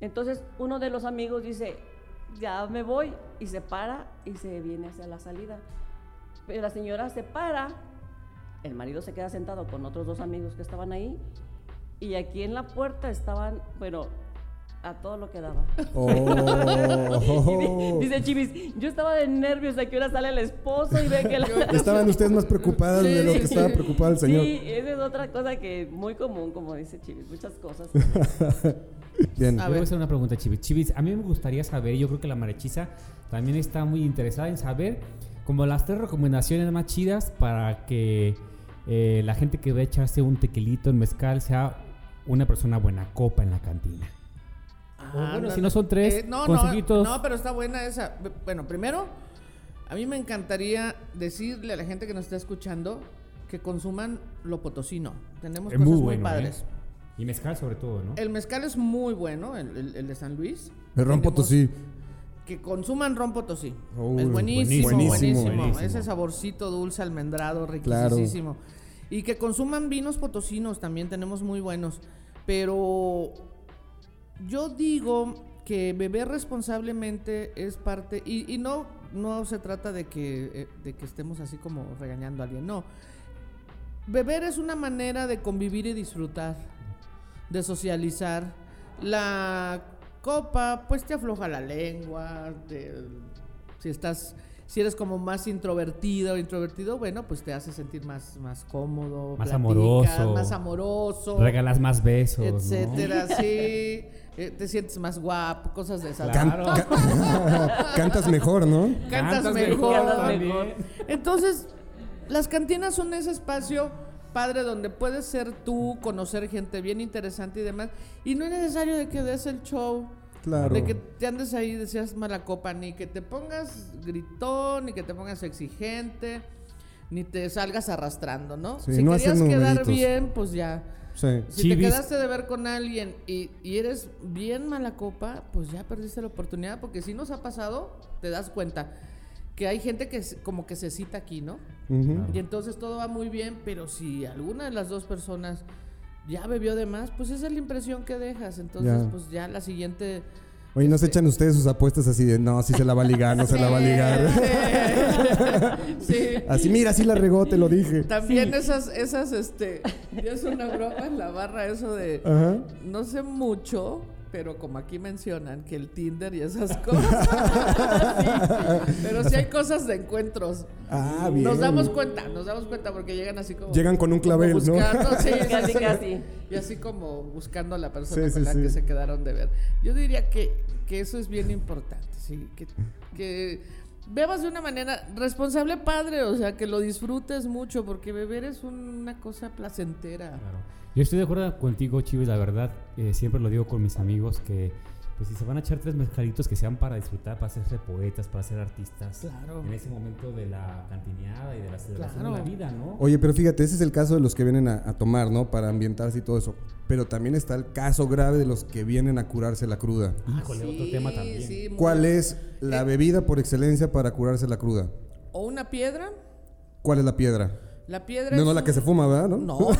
Entonces, uno de los amigos dice, ya me voy, y se para y se viene hacia la salida. Pero la señora se para, el marido se queda sentado con otros dos amigos que estaban ahí, y aquí en la puerta estaban, bueno, a todo lo que daba. Oh. Dice Chivis, yo estora de nervios a qué hora sale el esposo y ve que la... Estaban ustedes más preocupadas de lo que estaba preocupado el señor. Sí, esa es otra cosa que muy común, como dice Chivis, muchas cosas. Bien. A ver, voy a hacer una pregunta, Chivis. Chivis, a mí me gustaría saber, yo creo que la marechiza también está muy interesada en saber como las tres recomendaciones más chidas para que eh, la gente que va a echarse un tequilito en mezcal sea una persona buena copa en la cantina. O bueno, si no son tres, Eh, no, consejitos. No, no, pero está buena esa. Bueno, primero, a mí me encantaría decirle a la gente que nos está escuchando que consuman lo potosino. Tenemos Es cosas muy muy, bueno, padres. ¿eh? Y mezcal sobre todo, ¿no? El mezcal es muy bueno, el, el- el de San Luis. El ron potosí. Que consuman ron potosí. Es buenísimo, buenísimo, buenísimo, buenísimo. Ese saborcito dulce almendrado, Claro. riquísimo. Y que consuman vinos potosinos también tenemos muy buenos. Pero yo digo que beber responsablemente es parte y, y no no se trata de que eh, de que estemos así como regañando a alguien, no. Beber es una manera de convivir y disfrutar, de socializar. La copa pues te afloja la lengua, te- si estás si eres como más introvertido o introvertido, bueno, pues te hace sentir más, más cómodo, Más platicas, amoroso. más amoroso Regalas más besos, ¿no? etcétera, sí. Eh, te sientes más guapo, cosas de esas. Can- ca- Cantas mejor, ¿no? Cantas, Cantas mejor. Entonces, las cantinas son ese espacio padre donde puedes ser tú, conocer gente bien interesante y demás. Y no es necesario de que des el show. Claro. De que te andes ahí, decías mala copa, ni que te pongas gritón, ni que te pongas exigente, ni te salgas arrastrando, ¿no? Sí, si no querías quedar numeritos. bien, pues ya. Sí. Si Chivis. te quedaste de ver con alguien y, y eres bien mala copa, pues ya perdiste la oportunidad, porque si nos ha pasado, te das cuenta que hay gente que se- como que se cita aquí, ¿no? Y entonces todo va muy bien, pero si alguna de las dos personas ya bebió de más, pues esa es la impresión que dejas. Entonces, Ya. pues ya la siguiente... Oye, ¿no se echan ustedes sus apuestas así de, no, sí se la va a ligar, no se la va a ligar? Sí. Así, mira, sí la regó, te lo dije. También esas, esas, este, es una broma en la barra eso de, Ajá. no sé mucho, pero como aquí mencionan que el Tinder y esas cosas, Sí, pero sí hay cosas de encuentros. Ah, bien. Nos damos cuenta, nos damos cuenta porque llegan así como Llegan con un clavel, ¿no? buscando, sí, sí, Casi, sí. casi. y así como buscando a la persona Sí, con sí, la sí. que se quedaron de ver. Yo diría que, que eso es bien importante, sí, que, que bebas de una manera responsable, padre, o sea, que lo disfrutes mucho, porque beber es una cosa placentera. Claro. Yo estoy de acuerdo contigo, Chivis, la verdad. eh, siempre lo digo con mis amigos que pues si se van a echar tres mezcalitos que sean para disfrutar, para hacerse poetas, para ser artistas. Claro. En ese momento de la cantineada y de la celebración Claro. de la vida, ¿no? Oye, pero fíjate, ese es el caso de los que vienen a, a tomar, ¿no? Para ambientarse y todo eso. Pero también está el caso grave de los que vienen a curarse la cruda. Híjole, otro tema también. Ah, sí, ¿Cuál es la bebida por excelencia para curarse la cruda? O una piedra. ¿Cuál es la piedra? La piedra No, es no, la que se fuma, ¿verdad? No. No, no, no,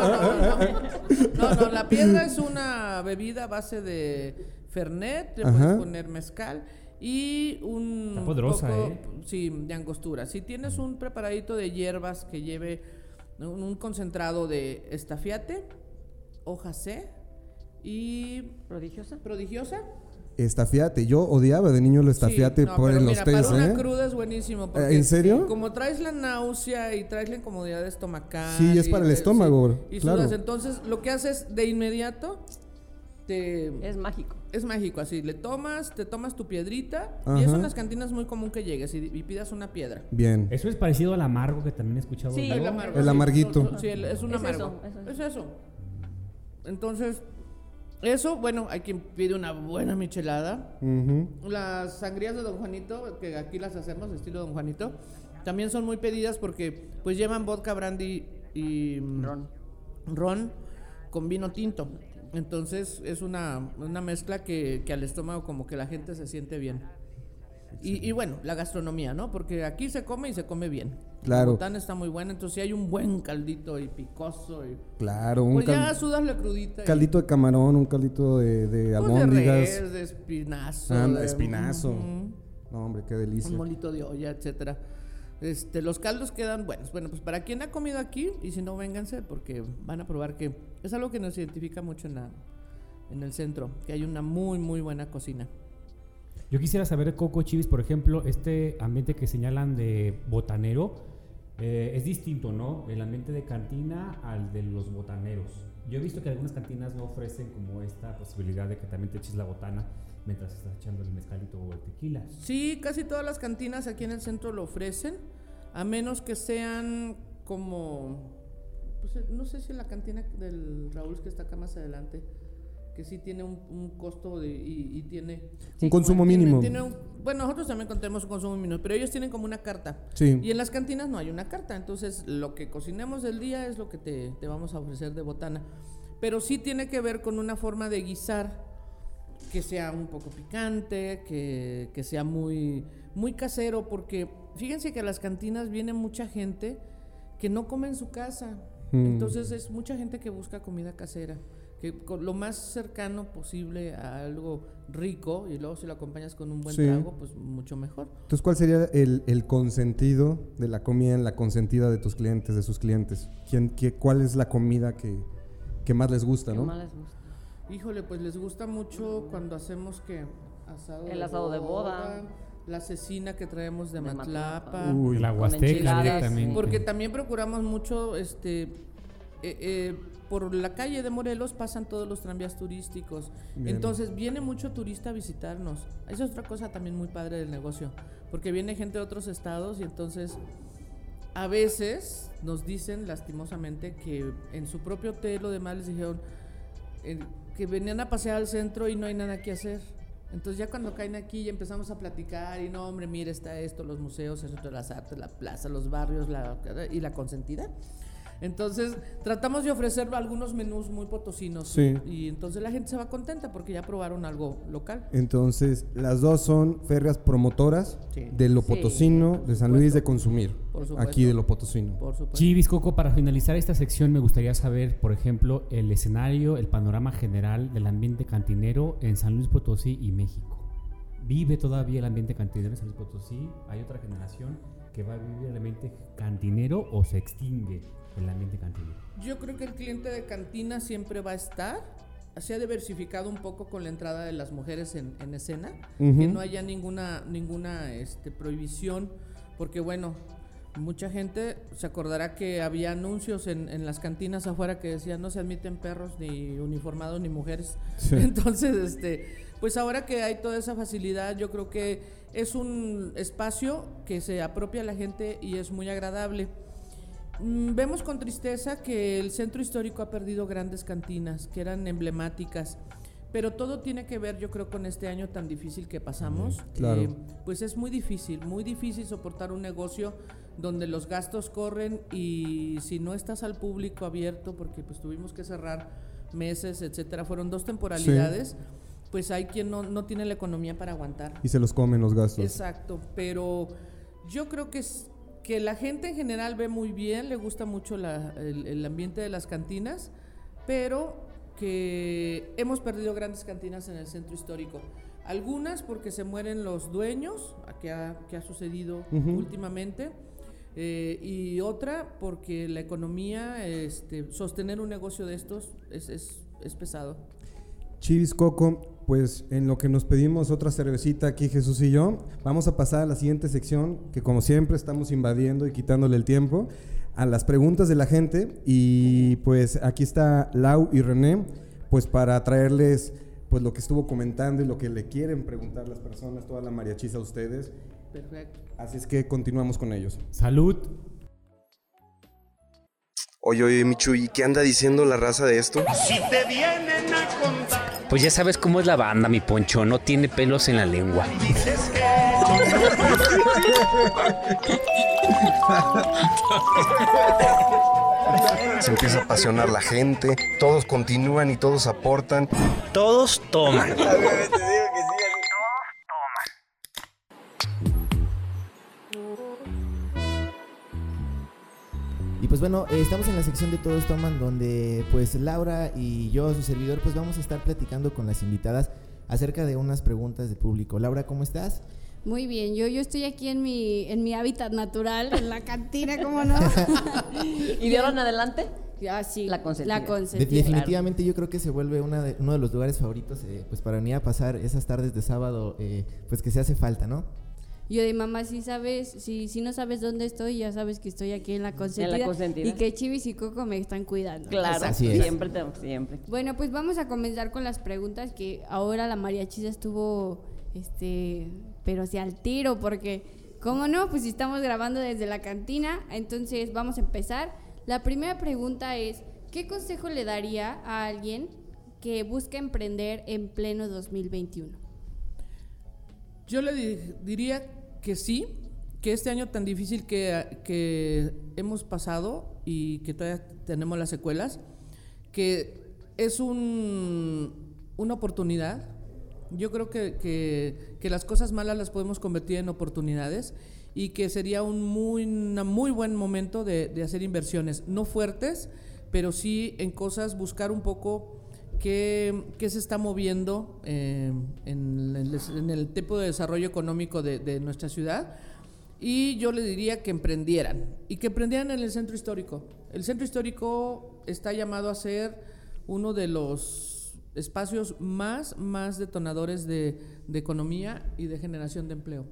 no, no, no. No, no, la piedra es una bebida a base de Fernet, le puedes poner mezcal y un Está poderosa, poco, ¿eh? sí, de angostura. Si tienes un preparadito de hierbas que lleve un, un concentrado de estafiate, hoja C y Prodigiosa. prodigiosa. Estafiate. Yo odiaba de niño el estafiate Sí, no, por pero en los mira, tés, para una ¿eh? cruda es buenísimo. ¿Eh, porque ¿en serio? Como traes la náusea y traes la incomodidad estomacal. Sí, es y para el estómago, Y claro. sudas, entonces lo que haces de inmediato te, Es mágico. es mágico, así. Le tomas, te tomas tu piedrita. Y eso en las cantinas es muy común que llegues y, y pidas una piedra. Bien. Eso es parecido al amargo que también he escuchado. Sí, el amargo, El amarguito. Sí, el- es un amargo. eso, eso es es. eso. Entonces, eso, bueno, hay quien pide una buena michelada. Las sangrías de Don Juanito, que aquí las hacemos, estilo Don Juanito, también son muy pedidas porque pues llevan vodka, brandy y mm, Ron. ron con vino tinto. Entonces es una, una mezcla que, que al estómago como que la gente se siente bien. Y, y bueno, la gastronomía, ¿no? Porque aquí se come y se come bien. Claro. Botán está muy buena, entonces si hay un buen caldito y picoso y... Claro, un Pues ya sudas la crudita. y- caldito de camarón, un caldito de, de pues, de albóndigas. res, de espinazo. Ah, de- espinazo. Ujú. No, hombre, qué delicia. un molito de olla, etcétera. Este, los caldos quedan buenos. Bueno, pues para quien ha comido aquí, y si no, vénganse, porque van a probar que es algo que nos identifica mucho en la, en el centro, que hay una muy, muy buena cocina. Yo quisiera saber, Coco Chivis, por ejemplo, este ambiente que señalan de botanero eh, es distinto, ¿no? El ambiente de cantina al de los botaneros. Yo he visto que algunas cantinas no ofrecen como esta posibilidad de que también te eches la botana mientras estás echando el mezcalito o el tequila. Sí, casi todas las cantinas aquí en el centro lo ofrecen, a menos que sean como, pues, no sé si la cantina del Raúl que está acá más adelante, que sí tiene un, un costo de, y, y tiene... Un consumo tiene- mínimo. tiene un- bueno, nosotros también contemos un consumo mínimo, pero ellos tienen como una carta. Sí. Y en las cantinas no hay una carta, entonces lo que cocinemos del día es lo que te, te vamos a ofrecer de botana. Pero sí tiene que ver con una forma de guisar que sea un poco picante, que, que sea muy, muy casero, porque fíjense que a las cantinas viene mucha gente que no come en su casa. Mm. Entonces es mucha gente que busca comida casera, que con lo más cercano posible a algo rico y luego si lo acompañas con un buen Sí. trago, pues mucho mejor. Entonces, ¿cuál sería el, el consentido de la comida en la consentida de tus clientes, de sus clientes? ¿Quién, qué, ¿Cuál es la comida que, que más les gusta, ¿Qué no? más les gusta? Híjole, pues les gusta mucho cuando hacemos que asado El asado de boda. la cecina que traemos de, De Matlapa, Matlapa. Uy, la Huasteca directamente. porque también procuramos mucho, este, eh, eh, por la calle de Morelos pasan todos los tranvías turísticos, Bien. entonces viene mucho turista a visitarnos. Esa es otra cosa también muy padre del negocio, porque viene gente de otros estados y entonces a veces nos dicen lastimosamente que en su propio hotel o demás les dijeron eh, que venían a pasear al centro y no hay nada que hacer. Entonces ya cuando caen aquí ya empezamos a platicar y no, hombre, mira, está esto, los museos, el centro de las artes, la plaza, los barrios la, y la consentida. Entonces tratamos de ofrecer algunos menús muy potosinos Sí. y entonces la gente se va contenta porque ya probaron algo local. Entonces, las dos son férreas promotoras Sí. de lo Sí, potosino, de San Luis de consumir. Por supuesto. Aquí de lo potosino. Por supuesto. Chivis, Coco, para finalizar esta sección me gustaría saber, por ejemplo, el escenario, el panorama general del ambiente cantinero en San Luis Potosí y México. ¿Vive todavía el ambiente cantinero en San Luis Potosí? ¿Hay otra generación que va a vivir el ambiente cantinero o se extingue el ambiente cantinero? Yo creo que el cliente de cantina siempre va a estar. Se ha diversificado un poco con la entrada de las mujeres en, en escena, Ujú. que no haya ninguna, ninguna este, prohibición, porque bueno, mucha gente se acordará que había anuncios en, en las cantinas afuera que decían no se admiten perros ni uniformados ni mujeres. Sí. Entonces, este, pues ahora que hay toda esa facilidad, yo creo que es un espacio que se apropia a la gente y es muy agradable. Mm, Vemos con tristeza que el centro histórico ha perdido grandes cantinas que eran emblemáticas, pero todo tiene que ver, yo creo, con este año tan difícil que pasamos. claro. pues es muy difícil, muy difícil soportar un negocio donde los gastos corren y si no estás al público abierto, porque pues tuvimos que cerrar meses, etcétera, fueron dos temporalidades, pues hay quien no, no tiene la economía para aguantar. Y se los comen los gastos. Exacto, pero yo creo que es que la gente en general ve muy bien, le gusta mucho la- el, el ambiente de las cantinas, pero que hemos perdido grandes cantinas en el centro histórico. Algunas porque se mueren los dueños, que ha, que ha sucedido últimamente, eh, y otra porque la economía, este, sostener un negocio de estos es, es, es pesado. Chivis Coco, pues en lo que nos pedimos otra cervecita aquí Jesús y yo, vamos a pasar a la siguiente sección que como siempre estamos invadiendo y quitándole el tiempo a las preguntas de la gente y pues aquí está Lau y René pues para traerles pues lo que estuvo comentando y lo que le quieren preguntar las personas, toda la mariachiza a ustedes. Perfecto. Así es que continuamos con ellos. Salud. Oye, oye, Michu, ¿y qué anda diciendo la raza de esto? Si te vienen a contar, Pues ya sabes cómo es la banda, mi poncho. No tiene pelos en la lengua. Se empieza a apasionar la gente, todos continúan y todos aportan. Todos toman. Y pues bueno, eh, estamos en la sección de Todos Toman, donde pues Laura y yo, su servidor, pues vamos a estar platicando con las invitadas acerca de unas preguntas de público. Laura, ¿cómo estás? Muy bien, yo, yo estoy aquí en mi, en mi hábitat natural, en la cantina, ¿cómo no? ¿Y de ahora en adelante? Ah, sí, La consentida. La consentida. De- definitivamente yo creo que se vuelve una de- uno de los lugares favoritos eh, pues para venir a pasar esas tardes de sábado eh, pues que se hace falta, ¿no? Yo de mamá, si sabes, si, si no sabes dónde estoy, ya sabes que estoy aquí en la consentida. consentida. Y que Chivis y Coco me están cuidando. Claro, Así es. siempre, te- siempre. Bueno, pues vamos a comenzar con las preguntas que ahora la mariachisa estuvo, este, pero sí al tiro, porque, ¿cómo no? Pues si estamos grabando desde la cantina, entonces vamos a empezar. La primera pregunta es, ¿qué consejo le daría a alguien que busca emprender en pleno 2021? Yo le di- diría que sí, que este año tan difícil que, que hemos pasado y que todavía tenemos las secuelas, que es un, una oportunidad. Yo creo que, que- que las cosas malas las podemos convertir en oportunidades y que sería un muy, una muy buen momento de, de hacer inversiones, no fuertes, pero sí en cosas, buscar un poco qué, se está moviendo eh, en, el, en el tipo de desarrollo económico de, de nuestra ciudad. Y yo le diría que emprendieran y que emprendieran en el centro histórico. El centro histórico está llamado a ser uno de los espacios más, más detonadores de, de economía y de generación de empleo.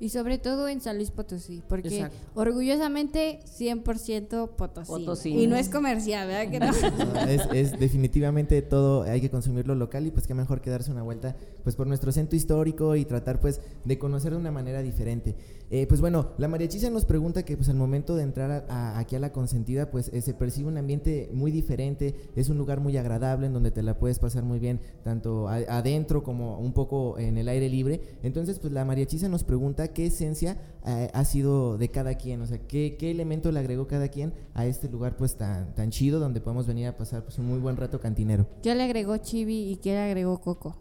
Y sobre todo en San Luis Potosí, porque Exacto. orgullosamente 100% Potosí. Potosí. Y no es comercial, ¿verdad que no? No, es, es definitivamente todo, hay que consumirlo local y pues qué mejor que darse una vuelta pues por nuestro centro histórico y tratar pues de conocer de una manera diferente. Eh, pues bueno, la mariachisa nos pregunta que pues al momento de entrar a- a- aquí a la consentida pues eh, se percibe un ambiente muy diferente, es un lugar muy agradable en donde te la puedes pasar muy bien tanto a- adentro como un poco en el aire libre. Entonces pues la mariachisa nos pregunta qué esencia eh, ha sido de cada quien, o sea, qué, qué elemento le agregó cada quien a este lugar pues tan, tan chido donde podemos venir a pasar pues un muy buen rato cantinero. ¿Qué le agregó Chibi y qué le agregó Coco?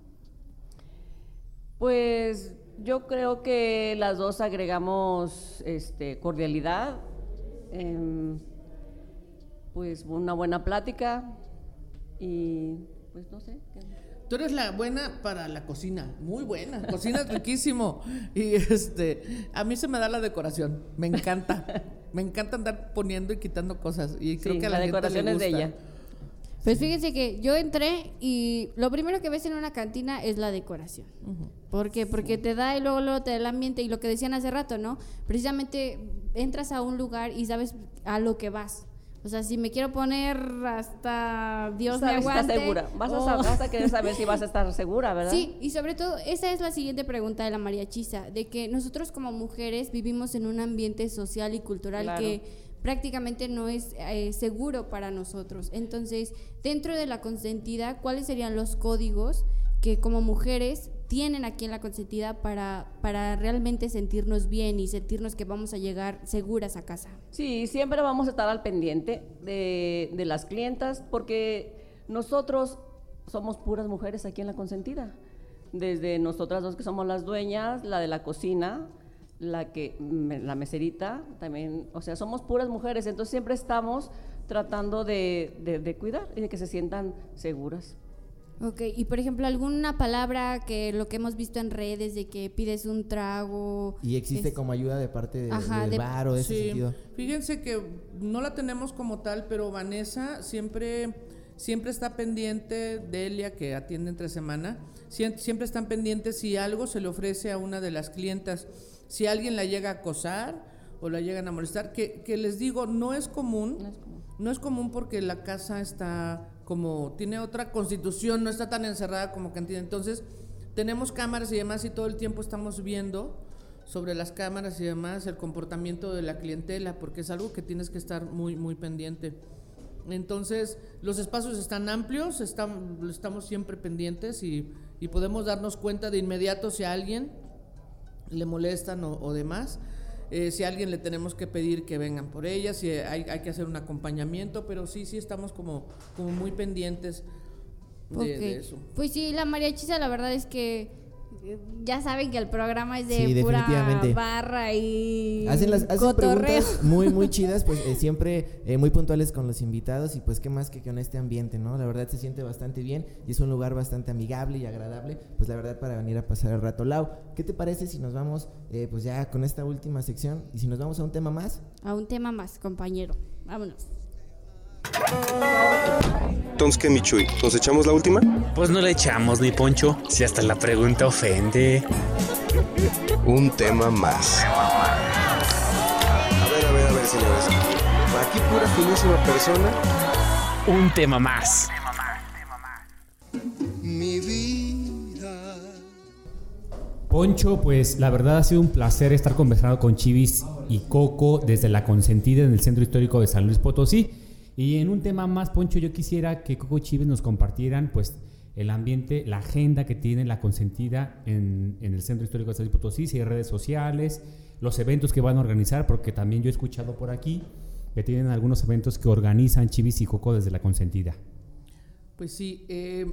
Pues yo creo que las dos agregamos este, cordialidad, em, pues una buena plática y pues no sé. Tú eres la buena para la cocina, muy buena, cocinas riquísimo. Y este, a mí se me da la decoración, me encanta. Me encanta andar poniendo y quitando cosas. Y creo Sí, que a la la, gente decoración le es de gusta. ella. Pues fíjense que yo entré y lo primero que ves en una cantina es la decoración. ¿Por qué? Porque te da y luego, luego te da el ambiente y lo que decían hace rato, ¿no? Precisamente entras a un lugar y sabes a lo que vas. O sea, si me quiero poner hasta Dios me aguante. estás segura. Vas a, o- sa- vas a querer saber si vas a estar segura, ¿verdad? Sí, y sobre todo, esa es la siguiente pregunta de la mariachisa, de que nosotros como mujeres vivimos en un ambiente social y cultural Claro. que prácticamente no es eh, seguro para nosotros. Entonces, dentro de la consentida, ¿cuáles serían los códigos que como mujeres tienen aquí en la consentida para, para realmente sentirnos bien y sentirnos que vamos a llegar seguras a casa? Sí, siempre vamos a estar al pendiente de, de las clientas porque nosotros somos puras mujeres aquí en la consentida. Desde nosotras dos que somos las dueñas, la de la cocina, la que me- la meserita, también, o sea, somos puras mujeres, entonces siempre estamos tratando de, de- de cuidar y de que se sientan seguras. Ok, y por ejemplo, alguna palabra que lo que hemos visto en redes de que pides un trago. Y existe es- como ayuda de parte de, Ajá, del de- bar o de ese Sí, sentido. fíjense que no la tenemos como tal, pero Vanessa siempre, siempre está pendiente, Delia, que atiende entre semana, siem- siempre están pendientes si algo se le ofrece a una de las clientas, si alguien la llega a acosar o la llegan a molestar, que, que les digo, no es común, no es común. porque la casa está como, tiene otra constitución, no está tan encerrada como cantina, entonces tenemos cámaras y demás y todo el tiempo estamos viendo sobre las cámaras y demás el comportamiento de la clientela, porque es algo que tienes que estar muy, muy pendiente. Entonces, los espacios están amplios, están, estamos siempre pendientes y, y podemos darnos cuenta de inmediato si a alguien le molestan o, o demás. Eh, si a alguien le tenemos que pedir que vengan por ella, si hay, hay que hacer un acompañamiento, pero sí, sí estamos como, como muy pendientes de, de eso. Pues sí, la mariachisa la verdad es que ya saben que el programa es de Sí, pura barra y Hacen las hacen cotorreo. preguntas muy muy chidas, pues eh, siempre eh, muy puntuales con los invitados y pues qué más que con este ambiente, ¿no? La verdad se siente bastante bien y es un lugar bastante amigable y agradable, pues la verdad para venir a pasar el rato. Lau, ¿qué te parece si nos vamos eh, pues ya con esta última sección y si nos vamos a un tema más? A un tema más, compañero. Vámonos. Entonces, ¿qué, Michui? ¿Nos echamos la última? Pues no le echamos ni Poncho, si hasta la pregunta ofende. Un tema más. A ver, a ver, a ver, señores. Aquí pura finísima persona. Un tema más. Mi vida. Poncho, pues la verdad ha sido un placer estar conversando con Chivis y Coco desde la consentida en el Centro Histórico de San Luis Potosí. Y en un tema más, Poncho, yo quisiera que Coco y Chivis nos compartieran pues el ambiente, la agenda que tiene la consentida en, en el Centro Histórico de San Luis Potosí, si hay redes sociales, los eventos que van a organizar, porque también yo he escuchado por aquí que tienen algunos eventos que organizan Chivis y Coco desde la consentida. Pues sí, eh,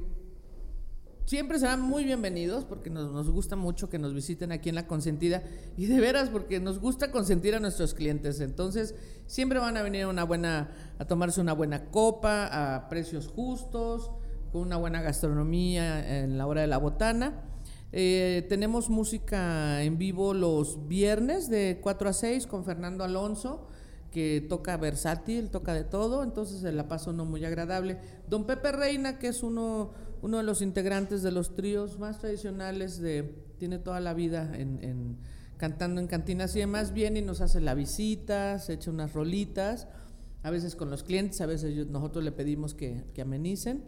siempre serán muy bienvenidos porque nos, nos, gusta mucho que nos visiten aquí en La Consentida y de veras porque nos gusta consentir a nuestros clientes. Entonces, siempre van a venir a, una buena, a tomarse una buena copa a precios justos, con una buena gastronomía en la hora de la botana. Eh, tenemos música en vivo los viernes de 4 a 6 con Fernando Alonso que toca versátil, toca de todo, entonces se la pasa uno muy agradable. Don Pepe Reina, que es uno, uno de los integrantes de los tríos más tradicionales de, tiene toda la vida en, en, cantando en cantinas y demás, viene y nos hace la visita, se echa unas rolitas, a veces con los clientes, a veces nosotros le pedimos que, que, amenicen.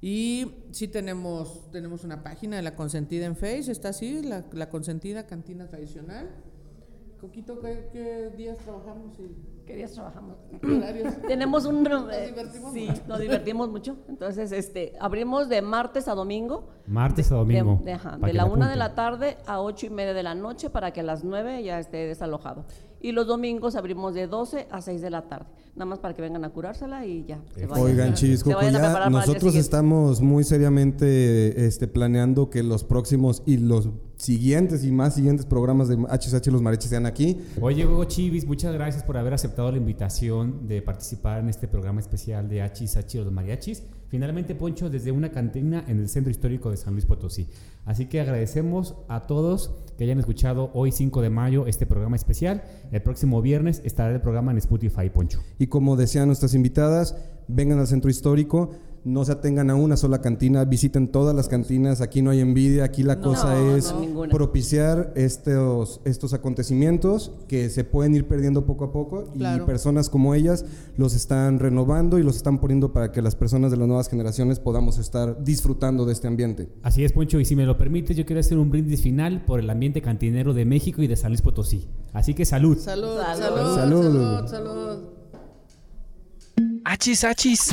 Y sí tenemos, tenemos una página de La Consentida en Face, está así, La, la Consentida Cantina Tradicional. Coquito, ¿qué, qué días trabajamos? Y... ¿Qué días trabajamos? Tenemos un... ¿Nos divertimos? Sí, nos divertimos mucho. Entonces, este, abrimos de martes a domingo. Martes a domingo. De, de, ajá, de la una de la tarde a ocho y media de la noche para que a las nueve ya esté desalojado. Y los domingos abrimos de 12 a 6 de la tarde. Nada más para que vengan a curársela y ya. Se vayan, Oigan, Chisco, ya nosotros estamos muy seriamente este, planeando que los próximos y los siguientes y más siguientes programas de HSH Los Mariachis sean aquí. Oye, Hugo Chivis, muchas gracias por haber aceptado la invitación de participar en este programa especial de HSH Los Mariachis. Finalmente, Poncho, desde una cantina en el Centro Histórico de San Luis Potosí. Así que agradecemos a todos que hayan escuchado hoy 5 de mayo este programa especial. El próximo viernes estará el programa en Spotify, Poncho. Y como decían nuestras invitadas, vengan al Centro Histórico no se atengan a una sola cantina, visiten todas las cantinas, aquí no hay envidia, aquí la no, cosa es no, propiciar estos, estos acontecimientos que se pueden ir perdiendo poco a poco Claro. y personas como ellas los están renovando y los están poniendo para que las personas de las nuevas generaciones podamos estar disfrutando de este ambiente. Así es, Poncho, y si me lo permites, yo quiero hacer un brindis final por el ambiente cantinero de México y de San Luis Potosí. Así que salud. Salud, Salud. salud, Salud. salud, salud. Achis, achis.